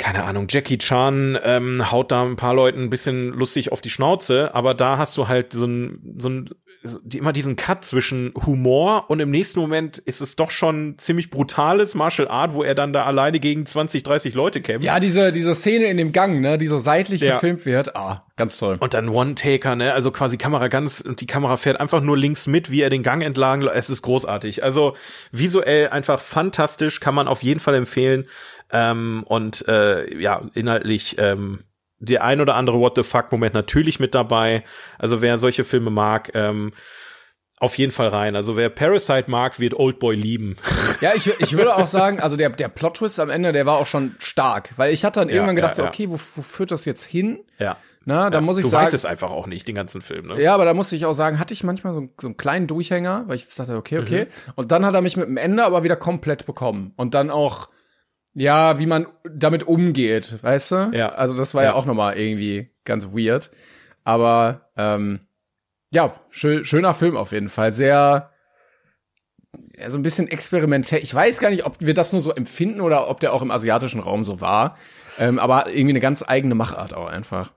keine Ahnung, Jackie Chan ähm, haut da ein paar Leuten ein bisschen lustig auf die Schnauze, aber da hast du halt so ein, so ein die, immer diesen Cut zwischen Humor und im nächsten Moment ist es doch schon ziemlich brutales Martial Art, wo er dann da alleine gegen 20, 30 Leute kämpft. Ja, diese, diese Szene in dem Gang, ne, die so seitlich Ja. gefilmt wird. Ah, ganz toll. Und dann One-Taker, ne? Also quasi Kamera ganz, und die Kamera fährt einfach nur links mit, wie er den Gang entlang. Es ist großartig. Also visuell einfach fantastisch, kann man auf jeden Fall empfehlen. Ähm, und äh, ja, inhaltlich ähm, der ein oder andere What the fuck-Moment natürlich mit dabei. Also wer solche Filme mag, ähm, auf jeden Fall rein. Also wer Parasite mag, wird Oldboy lieben. Ja, ich, ich würde auch sagen, also der, der Plot-Twist am Ende, der war auch schon stark. Weil ich hatte dann Ja, irgendwann gedacht, ja, ja. okay, wo, wo führt das jetzt hin? ja. Na, da muss ich du sagen. weißt es einfach auch nicht, den ganzen Film, ne? Ja, aber da musste ich auch sagen, hatte ich manchmal so, so einen kleinen Durchhänger, weil ich jetzt dachte, okay, okay. Und dann hat er mich mit dem Ende aber wieder komplett bekommen. Und dann auch, ja, wie man damit umgeht, weißt du? Ja. Also das war ja, Ja. auch nochmal irgendwie ganz weird. Aber ähm, ja, schön, schöner Film auf jeden Fall. Sehr, ja, so ein bisschen experimentell. Ich weiß gar nicht, ob wir das nur so empfinden oder ob der auch im asiatischen Raum so war. Ähm, aber irgendwie eine ganz eigene Machart auch einfach.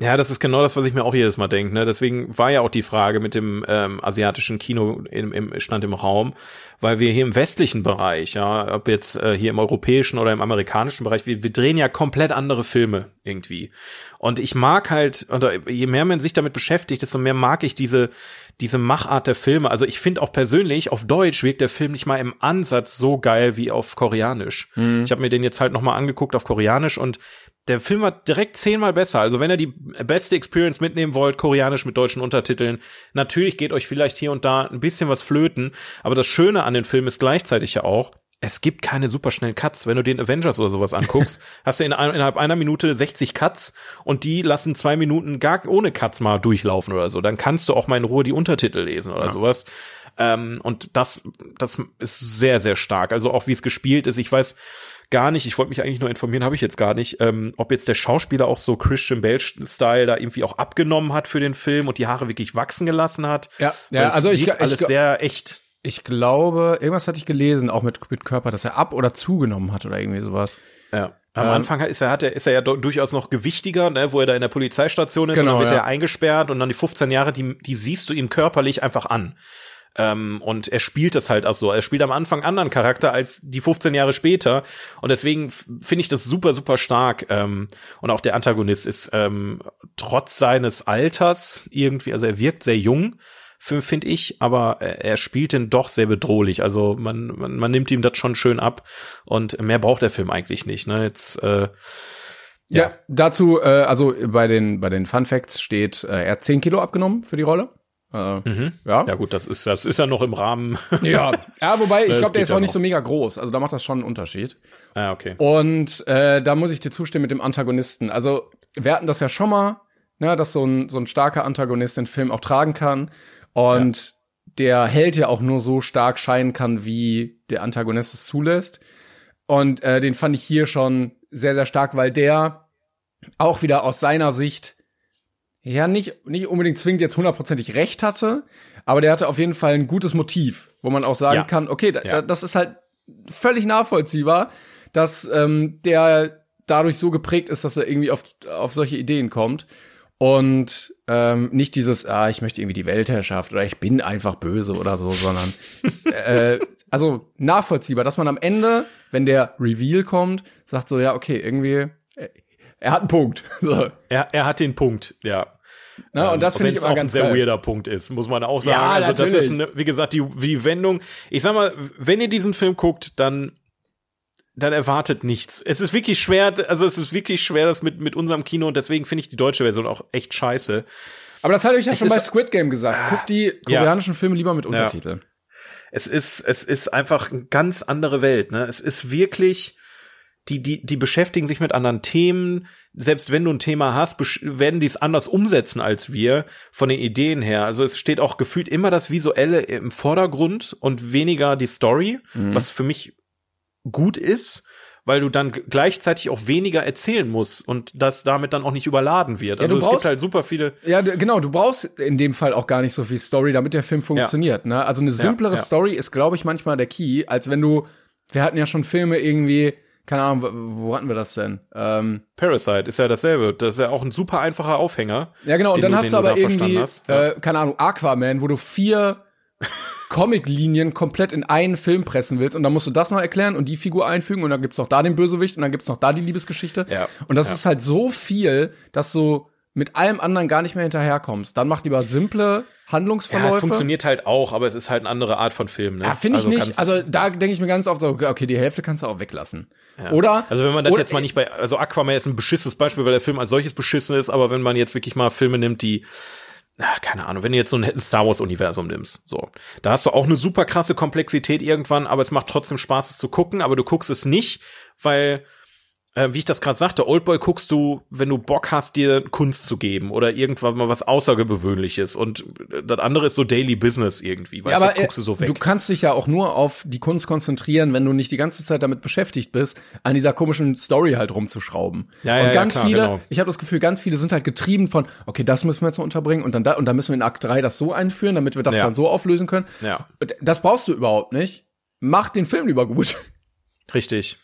Ja, das ist genau das, was ich mir auch jedes Mal denke. Ne? Deswegen war ja auch die Frage mit dem ähm, asiatischen Kino im, im stand im Raum, weil wir hier im westlichen Bereich, ja, ob jetzt äh, hier im europäischen oder im amerikanischen Bereich, wir, wir drehen ja komplett andere Filme irgendwie. Und ich mag halt, oder je mehr man sich damit beschäftigt, desto mehr mag ich diese diese Machart der Filme. Also ich finde auch persönlich, auf Deutsch wirkt der Film nicht mal im Ansatz so geil wie auf Koreanisch. Mhm. Ich habe mir den jetzt halt noch mal angeguckt auf Koreanisch und der Film war direkt zehnmal besser. Also wenn ihr die beste Experience mitnehmen wollt, koreanisch mit deutschen Untertiteln, natürlich geht euch vielleicht hier und da ein bisschen was flöten. Aber das Schöne an den Film ist gleichzeitig ja auch, es gibt keine superschnellen Cuts. Wenn du den Avengers oder sowas anguckst, hast du in, innerhalb einer Minute 60 Cuts und die lassen zwei Minuten gar ohne Cuts mal durchlaufen oder so. Dann kannst du auch mal in Ruhe die Untertitel lesen oder ja. sowas. Ähm, und das, das ist sehr, sehr stark. Also auch wie es gespielt ist. Ich weiß, gar nicht, ich wollte mich eigentlich nur informieren, habe ich jetzt gar nicht, ähm, ob jetzt der Schauspieler auch so Christian Bale-Style da irgendwie auch abgenommen hat für den Film und die Haare wirklich wachsen gelassen hat. Ja, ja also ich, alles ich, sehr echt. Ich glaube, irgendwas hatte ich gelesen, auch mit, mit Körper, dass er ab oder zugenommen hat oder irgendwie sowas. Ja. Am ähm, Anfang ist er, hat er, ist er ja durchaus noch gewichtiger, ne, wo er da in der Polizeistation ist genau, und dann wird ja. er eingesperrt und dann die 15 Jahre, die, die siehst du ihm körperlich einfach an. Ähm, und er spielt es halt auch so. Er spielt am Anfang anderen Charakter als die 15 Jahre später. Und deswegen finde ich das super, super stark. Ähm, und auch der Antagonist ist ähm, trotz seines Alters irgendwie, also er wirkt sehr jung, finde ich, aber er spielt den doch sehr bedrohlich. Also man, man, man nimmt ihm das schon schön ab. Und mehr braucht der Film eigentlich nicht. Ne? Jetzt äh, ja. ja, dazu, äh, also bei den, bei den Fun Facts steht, äh, er hat 10 Kilo abgenommen für die Rolle. Äh, mhm. ja. ja gut, das ist das ist ja noch im Rahmen. ja, ja wobei ich glaube, der ist auch nicht so mega groß. Also da macht das schon einen Unterschied. Ah, okay. Und äh, da muss ich dir zustimmen mit dem Antagonisten. Also wir hatten das ja schon mal, ne, dass so ein so ein starker Antagonist den Film auch tragen kann und ja. der Held ja auch nur so stark scheinen kann, wie der Antagonist es zulässt. Und äh, den fand ich hier schon sehr sehr stark, weil der auch wieder aus seiner Sicht ja nicht, nicht unbedingt zwingend jetzt hundertprozentig recht hatte, aber der hatte auf jeden Fall ein gutes Motiv, wo man auch sagen ja. kann, okay, da, ja. das ist halt völlig nachvollziehbar, dass ähm, der dadurch so geprägt ist, dass er irgendwie auf, auf solche Ideen kommt. Und ähm, nicht dieses, ah, ich möchte irgendwie die Weltherrschaft oder ich bin einfach böse oder so, sondern äh, also nachvollziehbar, dass man am Ende, wenn der Reveal kommt, sagt so, ja, okay, irgendwie, äh, er hat einen Punkt. So. Er, er hat den Punkt, ja. Na, und das ähm, finde ich auch ein sehr geil. weirder Punkt ist, muss man auch sagen. Ja, also natürlich. das ist, eine, wie gesagt, die, die Wendung. Ich sag mal, wenn ihr diesen Film guckt, dann dann erwartet nichts. Es ist wirklich schwer, also es ist wirklich schwer, das mit, mit unserem Kino und deswegen finde ich die deutsche Version auch echt scheiße. Aber das hatte ich ja es schon bei Squid Game gesagt. Ah, Guckt die koreanischen ja. Filme lieber mit Untertiteln. Ja. Es ist, es ist einfach eine ganz andere Welt, ne? Es ist wirklich, die, die, die beschäftigen sich mit anderen Themen. Selbst wenn du ein Thema hast, werden die es anders umsetzen als wir von den Ideen her. Also es steht auch gefühlt immer das Visuelle im Vordergrund und weniger die Story, mhm. was für mich gut ist, weil du dann gleichzeitig auch weniger erzählen musst und das damit dann auch nicht überladen wird. Also ja, es gibt halt super viele. Ja, genau, du brauchst in dem Fall auch gar nicht so viel Story, damit der Film funktioniert. Ja. Ne? Also eine simplere ja, Story ist, glaube ich, manchmal der Key, als wenn du, wir hatten ja schon Filme irgendwie, keine Ahnung, wo hatten wir das denn? Ähm, Parasite ist ja dasselbe. Das ist ja auch ein super einfacher Aufhänger. Ja, genau. Und dann du, hast du aber irgendwie, äh, keine Ahnung, Aquaman, wo du vier Comic-Linien komplett in einen Film pressen willst und dann musst du das noch erklären und die Figur einfügen und dann gibt's noch da den Bösewicht und dann gibt's noch da die Liebesgeschichte. Ja. Und das ja. ist halt so viel, dass du mit allem anderen gar nicht mehr hinterherkommst. Dann mach lieber simple Handlungsverläufe. Ja, es funktioniert halt auch, aber es ist halt eine andere Art von Film. Ne? Ja, finde ich also nicht. Also da denke ich mir ganz oft so, okay, die Hälfte kannst du auch weglassen. Ja. Oder? Also wenn man das oder, jetzt mal nicht bei, also Aquaman ist ein beschissenes Beispiel, weil der Film als solches beschissen ist, aber wenn man jetzt wirklich mal Filme nimmt, die ach, keine Ahnung, wenn du jetzt so ein Star Wars Universum nimmst, so, da hast du auch eine super krasse Komplexität irgendwann, aber es macht trotzdem Spaß, es zu gucken, aber du guckst es nicht, weil äh, wie ich das gerade sagte, Oldboy guckst du, wenn du Bock hast, dir Kunst zu geben oder irgendwann mal was Außergewöhnliches. Und das andere ist so Daily Business irgendwie, weißt ja, aber, das guckst du so weg. Du kannst dich ja auch nur auf die Kunst konzentrieren, wenn du nicht die ganze Zeit damit beschäftigt bist, an dieser komischen Story halt rumzuschrauben. Ja, ja, und ganz ja, klar, viele, genau. ich habe das Gefühl, ganz viele sind halt getrieben von, okay, das müssen wir jetzt noch unterbringen und dann da und dann müssen wir in Akt 3 das so einführen, damit wir das ja. dann so auflösen können. Ja. Das brauchst du überhaupt nicht. Mach den Film lieber gut. Richtig.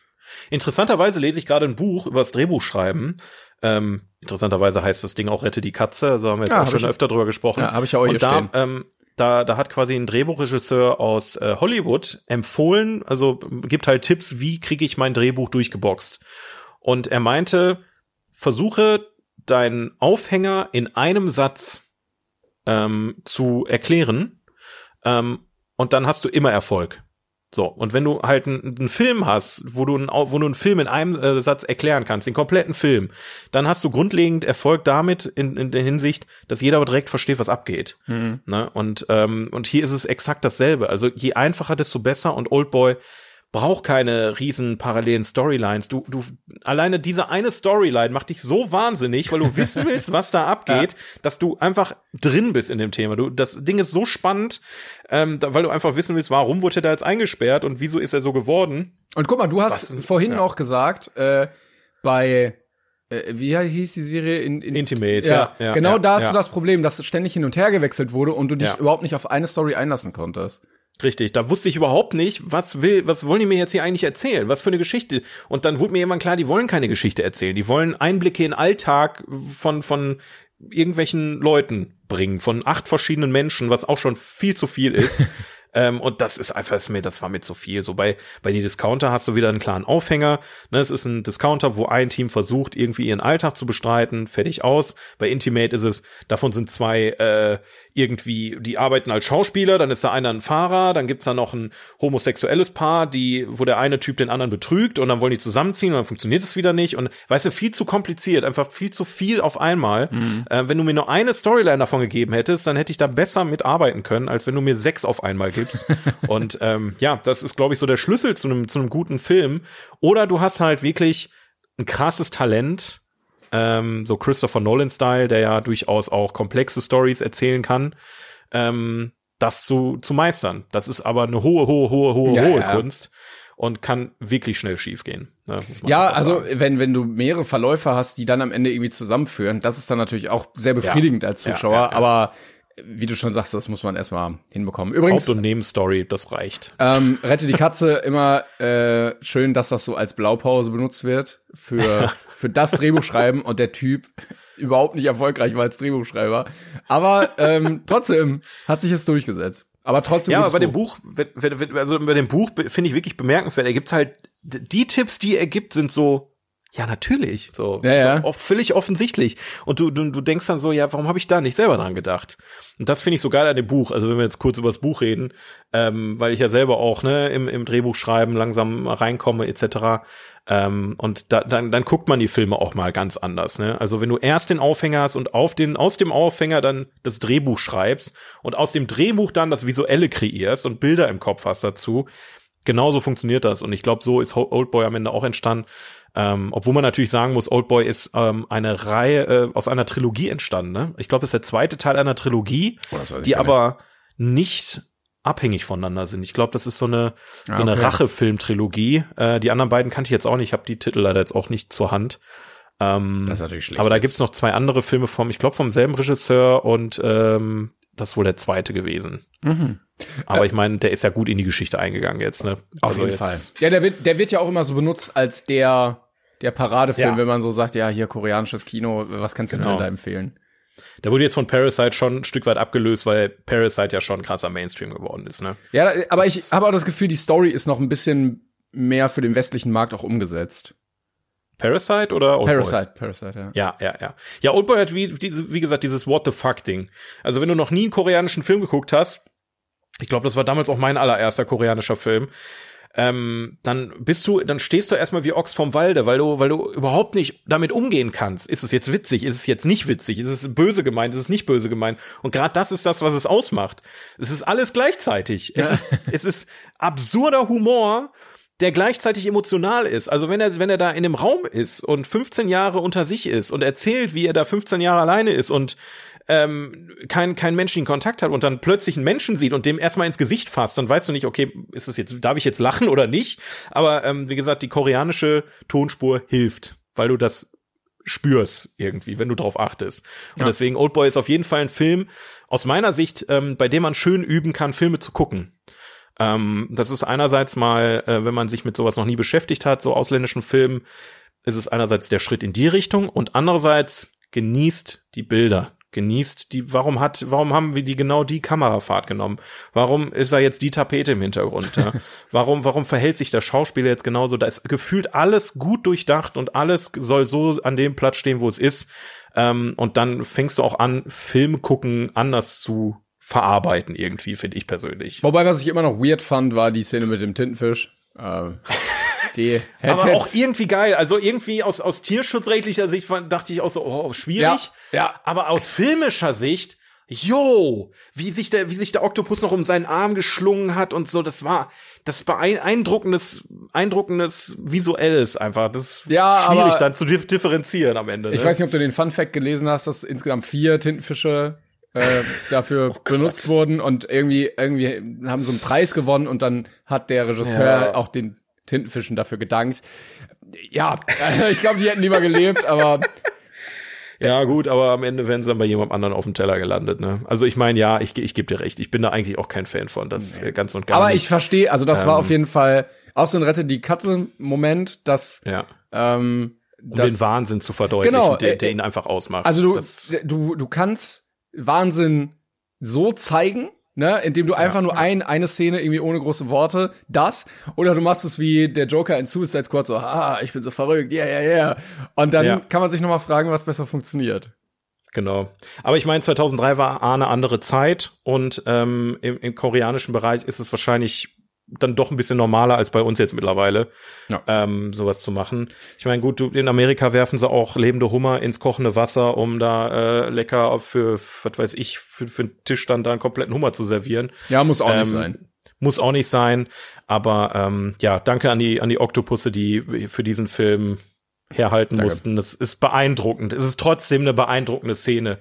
Interessanterweise lese ich gerade ein Buch über das Drehbuchschreiben. Ähm, Interessanterweise heißt das Ding auch Rette die Katze, also haben wir jetzt ja, auch schon öfter drüber gesprochen. Ja, habe ich auch hier Und da, stehen. Ähm, da, da hat quasi ein Drehbuchregisseur aus äh, Hollywood empfohlen, also gibt halt Tipps, wie kriege ich mein Drehbuch durchgeboxt. Und er meinte, versuche deinen Aufhänger in einem Satz ähm, zu erklären ähm, und dann hast du immer Erfolg. So, und wenn du halt einen, Film hast, wo du, einen, wo du einen Film in einem äh, Satz erklären kannst, den kompletten Film, dann hast du grundlegend Erfolg damit in, in der Hinsicht, dass jeder direkt versteht, was abgeht. Mhm. Ne? Und, ähm, und hier ist es exakt dasselbe. Also je einfacher, desto besser und Oldboy braucht keine riesen parallelen Storylines. Du, du, alleine diese eine Storyline macht dich so wahnsinnig, weil du wissen willst, was da abgeht, ja. dass du einfach drin bist in dem Thema. Du, das Ding ist so spannend, ähm, da, weil du einfach wissen willst, warum wurde er da jetzt eingesperrt und wieso ist er so geworden. Und guck mal, du hast was, vorhin ja. auch gesagt, äh, bei äh, wie hieß die Serie? In, in, Intimate, ja. ja, ja genau ja, da hast du das Problem, dass ständig hin und her gewechselt wurde und du dich überhaupt nicht auf eine Story einlassen konntest. Richtig, da wusste ich überhaupt nicht, was will, was wollen die mir jetzt hier eigentlich erzählen? Was für eine Geschichte? Und dann wurde mir jemand klar, die wollen keine Geschichte erzählen. Die wollen Einblicke in den Alltag von, von irgendwelchen Leuten bringen, von acht verschiedenen Menschen, was auch schon viel zu viel ist. Ähm, und das ist einfach, ist mir, das war mir zu viel. So bei, bei die Discounter hast du wieder einen klaren Aufhänger. Ne, es ist ein Discounter, wo ein Team versucht, irgendwie ihren Alltag zu bestreiten. Fertig aus. Bei Intimate ist es, davon sind zwei äh, irgendwie, die arbeiten als Schauspieler, dann ist da einer ein Fahrer, dann gibt's da noch ein homosexuelles Paar, die, wo der eine Typ den anderen betrügt und dann wollen die zusammenziehen und dann funktioniert es wieder nicht. Und weißt du, viel zu kompliziert, einfach viel zu viel auf einmal. Mhm. Äh, wenn du mir nur eine Storyline davon gegeben hättest, dann hätte ich da besser mitarbeiten können, als wenn du mir sechs auf einmal gibst und ähm, ja, das ist, glaube ich, so der Schlüssel zu einem zu einem guten Film. Oder du hast halt wirklich ein krasses Talent, ähm, so Christopher Nolan-Style, der ja durchaus auch komplexe Stories erzählen kann. Ähm, das zu, zu meistern. Das ist aber eine hohe, hohe, hohe, hohe, ja, hohe ja. Kunst und kann wirklich schnell schiefgehen. Ne, ja, also sagen. wenn wenn du mehrere Verläufe hast, die dann am Ende irgendwie zusammenführen, das ist dann natürlich auch sehr befriedigend ja, als Zuschauer. Aber wie du schon sagst, das muss man erstmal hinbekommen. Übrigens. Haupt- und Nebenstory, das reicht. Ähm, Rette die Katze immer äh, schön, dass das so als Blaupause benutzt wird für, für das Drehbuchschreiben und der Typ überhaupt nicht erfolgreich war als Drehbuchschreiber. Aber ähm, trotzdem hat sich es durchgesetzt. Aber trotzdem. Ja, aber bei dem Buch, also bei dem Buch finde ich wirklich bemerkenswert. Er gibt halt, die Tipps, die er gibt, sind so, ja, natürlich. So, ja, ja. so völlig offensichtlich. Und du, du, du denkst dann so, ja, warum habe ich da nicht selber dran gedacht? Und das finde ich so geil an dem Buch. Also wenn wir jetzt kurz über das Buch reden, ähm, weil ich ja selber auch ne im, im Drehbuch schreiben langsam reinkomme etc. Ähm, und da, dann, dann guckt man die Filme auch mal ganz anders. Ne? Also wenn du erst den Aufhänger hast und auf den aus dem Aufhänger dann das Drehbuch schreibst und aus dem Drehbuch dann das Visuelle kreierst und Bilder im Kopf hast dazu, genauso funktioniert das. Und ich glaube, so ist Oldboy am Ende auch entstanden ähm, obwohl man natürlich sagen muss, Oldboy ist ähm, eine Reihe äh, aus einer Trilogie entstanden. Ne? Ich glaube, es ist der zweite Teil einer Trilogie, oh, die aber nicht abhängig voneinander sind. Ich glaube, das ist so eine so okay. eine Rachefilm-Trilogie. Äh, die anderen beiden kannte ich jetzt auch nicht. Ich habe die Titel leider jetzt auch nicht zur Hand. Ähm, das ist natürlich schlecht. Aber da gibt's noch zwei andere Filme vom, ich glaube, vom selben Regisseur und ähm, das ist wohl der zweite gewesen. Mhm. Aber äh, ich meine, der ist ja gut in die Geschichte eingegangen jetzt, ne? Auf also jeden Fall. Ja, der wird, der wird ja auch immer so benutzt als der, der Paradefilm, ja. wenn man so sagt, ja, hier koreanisches Kino, was kannst du genau. denn da empfehlen? Der wurde jetzt von Parasite schon ein Stück weit abgelöst, weil Parasite ja schon krasser Mainstream geworden ist, ne? Ja, aber das ich habe auch das Gefühl, die Story ist noch ein bisschen mehr für den westlichen Markt auch umgesetzt. Parasite oder Oldboy? Parasite, Parasite, ja. Ja, ja, ja. Ja, Oldboy hat wie, wie, wie gesagt dieses What the fuck Ding. Also wenn du noch nie einen koreanischen Film geguckt hast, ich glaube, das war damals auch mein allererster koreanischer Film. Ähm, dann bist du, dann stehst du erstmal wie Ochs vom Walde, weil du, weil du überhaupt nicht damit umgehen kannst. Ist es jetzt witzig? Ist es jetzt nicht witzig? Ist es böse gemeint? Ist es nicht böse gemeint? Und gerade das ist das, was es ausmacht. Es ist alles gleichzeitig. Es ist, es ist absurder Humor, der gleichzeitig emotional ist. Also wenn er, wenn er da in dem Raum ist und 15 Jahre unter sich ist und erzählt, wie er da 15 Jahre alleine ist und ähm, kein, kein menschlichen Kontakt hat und dann plötzlich einen Menschen sieht und dem erstmal ins Gesicht fasst, dann weißt du nicht, okay, ist es jetzt, darf ich jetzt lachen oder nicht? Aber ähm, wie gesagt, die koreanische Tonspur hilft, weil du das spürst irgendwie, wenn du drauf achtest. Und ja. deswegen Oldboy ist auf jeden Fall ein Film, aus meiner Sicht, ähm, bei dem man schön üben kann, Filme zu gucken. Ähm, das ist einerseits mal, äh, wenn man sich mit sowas noch nie beschäftigt hat, so ausländischen Filmen, ist es einerseits der Schritt in die Richtung und andererseits genießt die Bilder, genießt die, warum hat, warum haben wir die genau die Kamerafahrt genommen? Warum ist da jetzt die Tapete im Hintergrund? Ja? warum, warum verhält sich der Schauspieler jetzt genauso? Da ist gefühlt alles gut durchdacht und alles soll so an dem Platz stehen, wo es ist. Ähm, und dann fängst du auch an, Film gucken anders zu verarbeiten irgendwie, finde ich persönlich. Wobei, was ich immer noch weird fand, war die Szene mit dem Tintenfisch. Ähm, die Aber auch irgendwie geil. Also irgendwie aus, aus tierschutzrechtlicher Sicht dachte ich auch so, oh, schwierig. Ja, ja. Aber aus filmischer Sicht, yo, wie sich der, wie sich der Oktopus noch um seinen Arm geschlungen hat und so, das war, das beeindruckendes, eindruckendes Visuelles einfach. Das ist ja, schwierig dann zu differenzieren am Ende. Ne? Ich weiß nicht, ob du den Fun Fact gelesen hast, dass insgesamt vier Tintenfische äh, dafür oh benutzt wurden und irgendwie irgendwie haben so einen Preis gewonnen und dann hat der Regisseur ja. auch den Tintenfischen dafür gedankt. Ja, äh, ich glaube, die hätten lieber gelebt, aber ja, gut, aber am Ende wären sie dann bei jemand anderen auf dem Teller gelandet, ne? Also ich meine, ja, ich, ich gebe dir recht. Ich bin da eigentlich auch kein Fan von. Das nee. ganz und gar Aber nicht. ich verstehe, also das ähm, war auf jeden Fall auch so ein Rette die Katze-Moment, dass ja. ähm, um das, den Wahnsinn zu verdeutlichen, genau, der, der ihn einfach ausmacht. Also du, du, du kannst Wahnsinn so zeigen, ne, indem du einfach ja. nur ein, eine Szene irgendwie ohne große Worte, das, oder du machst es wie der Joker in Suicide Squad, so, ah, ich bin so verrückt, ja, ja, ja. Und dann ja. kann man sich nochmal fragen, was besser funktioniert. Genau. Aber ich meine, 2003 war eine andere Zeit und ähm, im, im koreanischen Bereich ist es wahrscheinlich dann doch ein bisschen normaler als bei uns jetzt mittlerweile, ja. ähm, sowas zu machen. Ich meine, gut, in Amerika werfen sie auch lebende Hummer ins kochende Wasser, um da äh, lecker für, was weiß ich, für, für einen Tisch dann da einen kompletten Hummer zu servieren. Ja, muss auch ähm, nicht sein. Muss auch nicht sein, aber ähm, ja, danke an die an die Oktopusse, die für diesen Film herhalten danke. mussten. Das ist beeindruckend. Es ist trotzdem eine beeindruckende Szene.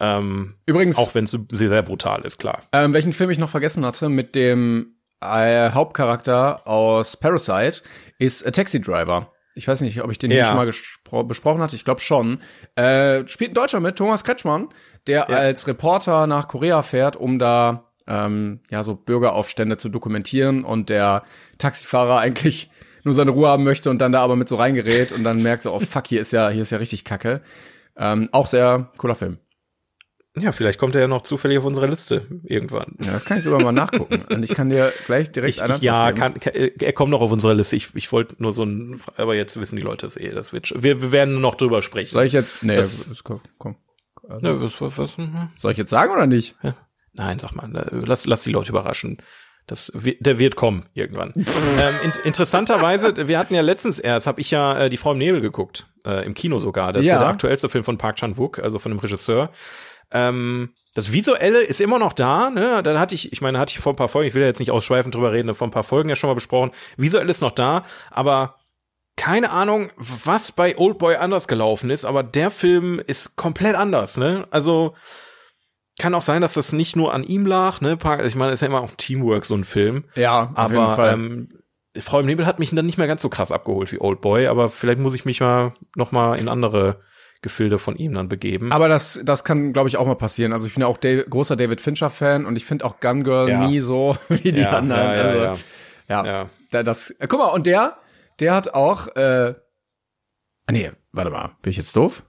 Ähm, Übrigens, auch wenn es sehr, sehr brutal ist, klar. Ähm, welchen Film ich noch vergessen hatte mit dem äh, Hauptcharakter aus Parasite ist A Taxi Driver. Ich weiß nicht, ob ich den ja. hier schon mal besprochen hatte. Ich glaube schon. Äh, spielt ein Deutscher mit, Thomas Kretschmann, der ja. als Reporter nach Korea fährt, um da ähm, ja so Bürgeraufstände zu dokumentieren und der Taxifahrer eigentlich nur seine Ruhe haben möchte und dann da aber mit so reingerät und dann merkt so, oh fuck, hier ist ja, hier ist ja richtig Kacke. Ähm, auch sehr cooler Film. Ja, vielleicht kommt er ja noch zufällig auf unsere Liste irgendwann. Ja, das kann ich sogar mal nachgucken. Und ich kann dir gleich direkt ich, Ja, kann, kann, er kommt noch auf unsere Liste. Ich, ich wollte nur so ein, aber jetzt wissen die Leute es eh. Das wird, wir, wir werden noch drüber sprechen. Soll ich jetzt, nee, das, komm, komm. Also, ne, was, was, was, hm? Soll ich jetzt sagen oder nicht? Ja. Nein, sag mal, lass, lass die Leute überraschen. Das, der wird kommen irgendwann. ähm, in, interessanterweise, wir hatten ja letztens erst, habe ich ja äh, die Frau im Nebel geguckt, äh, im Kino sogar. Das ja. ist ja der aktuellste Film von Park Chan Wook, also von dem Regisseur. Ähm, das Visuelle ist immer noch da, ne? Da hatte ich, ich meine, hatte ich vor ein paar Folgen, ich will ja jetzt nicht ausschweifend drüber reden, vor ein paar Folgen ja schon mal besprochen. Visuell ist noch da, aber keine Ahnung, was bei Oldboy anders gelaufen ist, aber der Film ist komplett anders, ne? Also kann auch sein, dass das nicht nur an ihm lag, ne? Ich meine, ist ja immer auch Teamwork so ein Film. Ja, auf aber jeden Fall. Ähm, Frau im Nebel hat mich dann nicht mehr ganz so krass abgeholt wie Oldboy, aber vielleicht muss ich mich mal noch mal in andere Gefilde von ihm dann begeben. Aber das, das kann, glaube ich, auch mal passieren. Also ich bin ja auch David, großer David Fincher-Fan und ich finde auch Gun Girl ja. nie so wie die ja, anderen. Ja, ja, also, ja. ja. ja. Da, das, äh, guck mal, und der, der hat auch, äh, nee, warte mal, bin ich jetzt doof?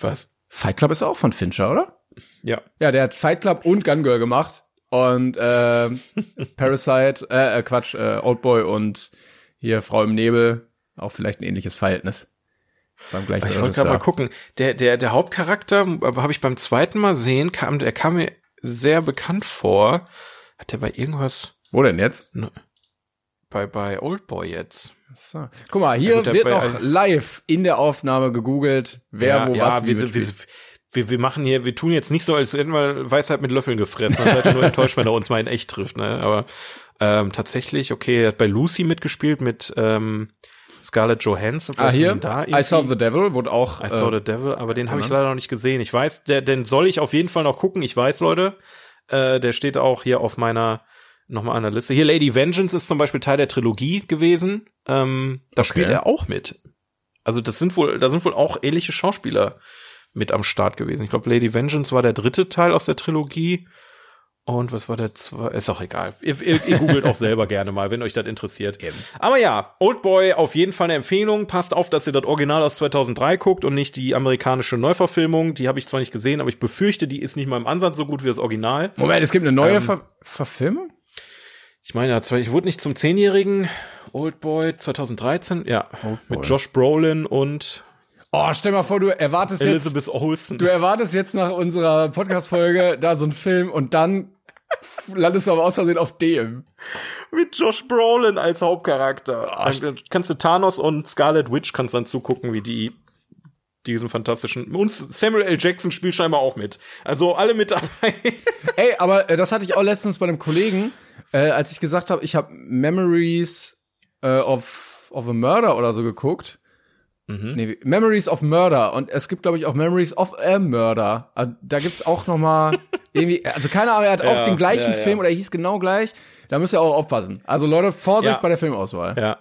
Was? Fight Club ist auch von Fincher, oder? Ja. Ja, der hat Fight Club und Gun Girl gemacht und äh, Parasite, äh, äh, Quatsch, äh, Oldboy und hier Frau im Nebel, auch vielleicht ein ähnliches Verhältnis. Beim gleichen ich wollte gerade mal gucken. Der, der, der Hauptcharakter, habe ich beim zweiten Mal sehen, kam, der kam mir sehr bekannt vor. Hat der bei irgendwas? Wo denn jetzt? Ne, bei, bei Oldboy jetzt. So. Guck mal, hier ja, wird noch live in der Aufnahme gegoogelt, wer ja, wo ja, was wie wir, wir, wir, wir machen hier, wir tun jetzt nicht so, als hätten wir Weisheit mit Löffeln gefressen. Dann seid ihr nur enttäuscht, wenn er uns mal in echt trifft, ne? Aber ähm, tatsächlich, okay, er hat bei Lucy mitgespielt mit ähm, Scarlett Johansson. Ah, hier, da I Saw the Devil wurde auch. I Saw äh, the Devil, aber den habe ich leider noch nicht gesehen. Ich weiß, der, den soll ich auf jeden Fall noch gucken. Ich weiß, Leute, äh, der steht auch hier auf meiner nochmal an der Liste. Hier Lady Vengeance ist zum Beispiel Teil der Trilogie gewesen. Ähm, da okay. spielt er auch mit. Also das sind wohl, da sind wohl auch ähnliche Schauspieler mit am Start gewesen. Ich glaube, Lady Vengeance war der dritte Teil aus der Trilogie. Und was war der zwei? Ist auch egal. Ihr, ihr, ihr googelt auch selber gerne mal, wenn euch das interessiert. Eben. Aber ja, Oldboy auf jeden Fall eine Empfehlung. Passt auf, dass ihr das Original aus 2003 guckt und nicht die amerikanische Neuverfilmung. Die habe ich zwar nicht gesehen, aber ich befürchte, die ist nicht mal im Ansatz so gut wie das Original. Moment, es gibt eine neue ähm, Ver Verfilmung? Ich meine, ja, ich wurde nicht zum Zehnjährigen. Oldboy 2013, ja, Oldboy. mit Josh Brolin und Oh, stell mal vor, du erwartest Elizabeth jetzt. Olsen. Du erwartest jetzt nach unserer Podcast-Folge da so einen Film und dann landest du aber aus Versehen auf dem. Mit Josh Brolin als Hauptcharakter. Oh, dann kannst du Thanos und Scarlet Witch kannst dann zugucken, wie die diesen fantastischen und Samuel L. Jackson spielt scheinbar auch mit. Also alle mit dabei. Ey, aber äh, das hatte ich auch letztens bei einem Kollegen, äh, als ich gesagt habe, ich habe Memories äh, of of a Murder oder so geguckt. Mhm. Nee, Memories of Murder und es gibt glaube ich auch Memories of a Murder. Also, da gibt's auch noch mal irgendwie also keine Ahnung, er hat ja, auch den gleichen ja, ja. Film oder hieß genau gleich. Da müsst ihr auch aufpassen. Also Leute, Vorsicht bei der Filmauswahl. Ja.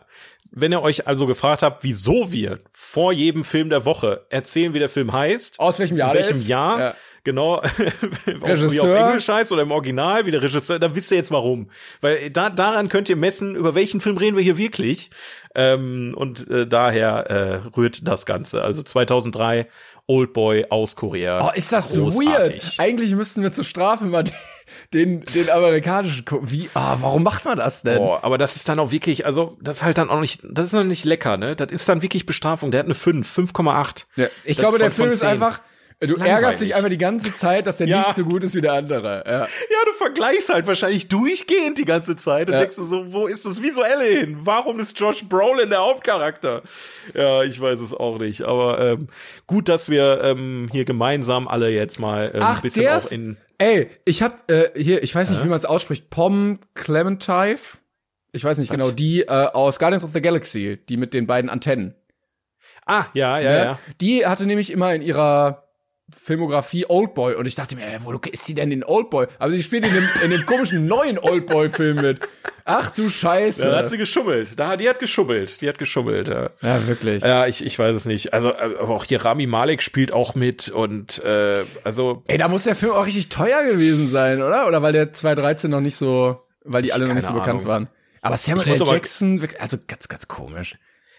Wenn ihr euch also gefragt habt, wieso wir vor jedem Film der Woche erzählen, wie der Film heißt, aus welchem Jahr, in welchem Jahr, genau, Regisseur. wie auf Englisch heißt oder im Original, wie der Regisseur, dann wisst ihr jetzt warum. Weil da, daran könnt ihr messen, über welchen Film reden wir hier wirklich. Ähm, und äh, daher äh, rührt das Ganze. Also 2003 Oldboy aus Korea. Oh, ist das Großartig. weird? Eigentlich müssten wir zur Strafe mal den, den amerikanischen gucken. Wie, ah, warum macht man das denn? Boah, aber das ist dann auch wirklich, also, das ist halt dann auch nicht, das ist noch nicht lecker, ne? Das ist dann wirklich Bestrafung. Der hat eine 5, 5,8. Ja, ich das glaube, der Film ist einfach, Du Langweilig. ärgerst dich einfach die ganze Zeit, dass der ja. nicht so gut ist wie der andere. Ja. ja, du vergleichst halt wahrscheinlich durchgehend die ganze Zeit und ja. denkst du so, wo ist das Visuelle hin? Warum ist Josh Brolin der Hauptcharakter? Ja, ich weiß es auch nicht. Aber ähm, gut, dass wir ähm, hier gemeinsam alle jetzt mal ähm, Ach, ein bisschen auch in. Ey, ich hab äh, hier, ich weiß nicht, wie man es ausspricht, Pom Clementine. Ich weiß nicht Was? genau, die äh, aus Guardians of the Galaxy, die mit den beiden Antennen. Ah, ja, ja, ne? ja. Die hatte nämlich immer in ihrer Filmografie Oldboy und ich dachte mir, ey, wo ist sie denn in Oldboy? Aber sie spielt in dem, in dem komischen neuen Oldboy-Film mit. Ach du Scheiße. Da hat sie geschummelt. Da, die hat geschummelt. Die hat geschummelt, ja. Ja, wirklich. Ja, ich, ich weiß es nicht. Also, aber auch hier Rami Malek spielt auch mit und äh, also. Ey, da muss der Film auch richtig teuer gewesen sein, oder? Oder weil der 2013 noch nicht so, weil die alle noch nicht so Ahnung. bekannt waren. Aber Samuel L. Jackson, also ganz, ganz komisch.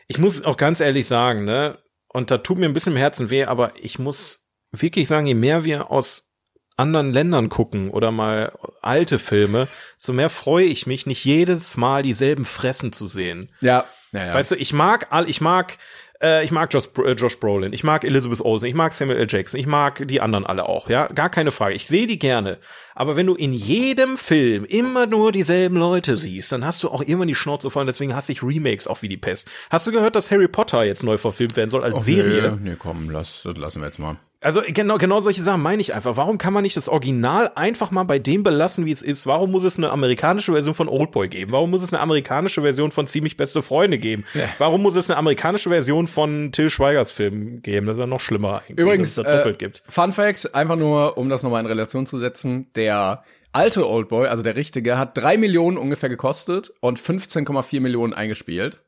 Ich muss auch ganz ehrlich sagen, ne? Und da tut mir ein bisschen im Herzen weh, aber ich muss wirklich sagen, je mehr wir aus anderen Ländern gucken oder mal alte Filme, so mehr freue ich mich, nicht jedes Mal dieselben Fressen zu sehen. Ja. ja, ja. Weißt du, ich mag all, ich mag äh, ich mag Josh, äh, Josh Brolin, ich mag Elizabeth Olsen, ich mag Samuel L. Jackson, ich mag die anderen alle auch, ja, gar keine Frage. Ich sehe die gerne. Aber wenn du in jedem Film immer nur dieselben Leute siehst, dann hast du auch immer die Schnauze voll. Und deswegen hasse ich Remakes auch wie die Pest. Hast du gehört, dass Harry Potter jetzt neu verfilmt werden soll als Och, Serie? Nee, nee, komm, lass, das lassen wir jetzt mal. Also genau, genau solche Sachen meine ich einfach. Warum kann man nicht das Original einfach mal bei dem belassen, wie es ist? Warum muss es eine amerikanische Version von Oldboy geben? Warum muss es eine amerikanische Version von Ziemlich beste Freunde geben? Ja. Warum muss es eine amerikanische Version von Till Schweigers Film geben? Das ist ja noch schlimmer eigentlich, Übrigens, dass es das doppelt äh, gibt. Fun Fact, einfach nur, um das nochmal in Relation zu setzen, der alte Oldboy, also der richtige, hat drei Millionen ungefähr gekostet und 15,4 Millionen eingespielt.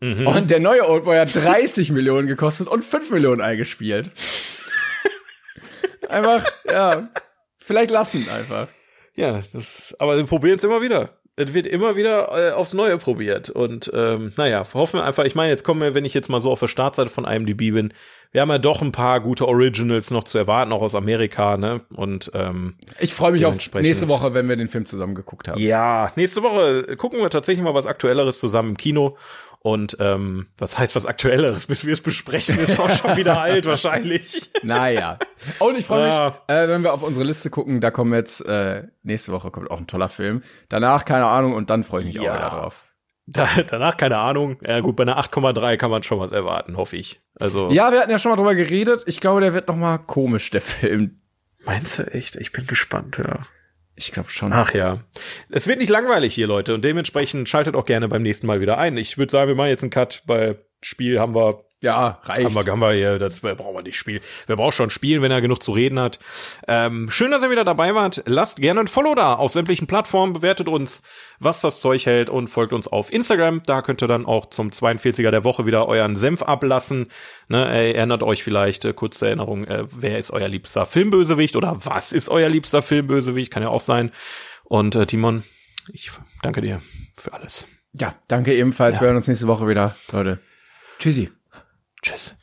Mhm. Und der neue Oldboy hat 30 Millionen gekostet und 5 Millionen eingespielt. Einfach, ja. Vielleicht lassen einfach. Ja, das, aber wir probieren es immer wieder. Es wird immer wieder äh, aufs Neue probiert. Und ähm, naja, hoffen wir einfach, ich meine, jetzt kommen wir, wenn ich jetzt mal so auf der Startseite von IMDb bin, wir haben ja doch ein paar gute Originals noch zu erwarten, auch aus Amerika, ne? Und ähm, ich freue mich auf nächste Woche, wenn wir den Film zusammen geguckt haben. Ja, nächste Woche gucken wir tatsächlich mal was Aktuelleres zusammen im Kino. Und ähm, was heißt was Aktuelleres, bis wir es besprechen, ist auch schon wieder alt wahrscheinlich. Naja. Und ich freue mich, ja. äh, wenn wir auf unsere Liste gucken, da kommen jetzt, äh, nächste Woche kommt auch ein toller Film. Danach, keine Ahnung, und dann freue ich mich ja. auch wieder drauf. Da, danach keine Ahnung. Ja gut, bei einer 8,3 kann man schon was erwarten, hoffe ich. Also Ja, wir hatten ja schon mal drüber geredet. Ich glaube, der wird noch mal komisch, der Film. Meinst du echt? Ich bin gespannt, ja. Ich glaube schon. Ach ja. Es wird nicht langweilig hier, Leute. Und dementsprechend schaltet auch gerne beim nächsten Mal wieder ein. Ich würde sagen, wir machen jetzt einen Cut. Bei Spiel haben wir Ja, reicht. Haben wir, haben wir hier, das brauchen wir nicht spielen. Wer braucht schon spielen, wenn er genug zu reden hat? Ähm, schön, dass ihr wieder dabei wart. Lasst gerne ein Follow da auf sämtlichen Plattformen, bewertet uns, was das Zeug hält und folgt uns auf Instagram. Da könnt ihr dann auch zum 42er der Woche wieder euren Senf ablassen. Ne, erinnert euch vielleicht, äh, kurz zur Erinnerung, äh, wer ist euer liebster Filmbösewicht oder was ist euer liebster Filmbösewicht? Kann ja auch sein. Und äh, Timon, ich danke dir für alles. Ja, danke ebenfalls. Ja. Wir hören uns nächste Woche wieder, Leute. Tschüssi. Tschüss.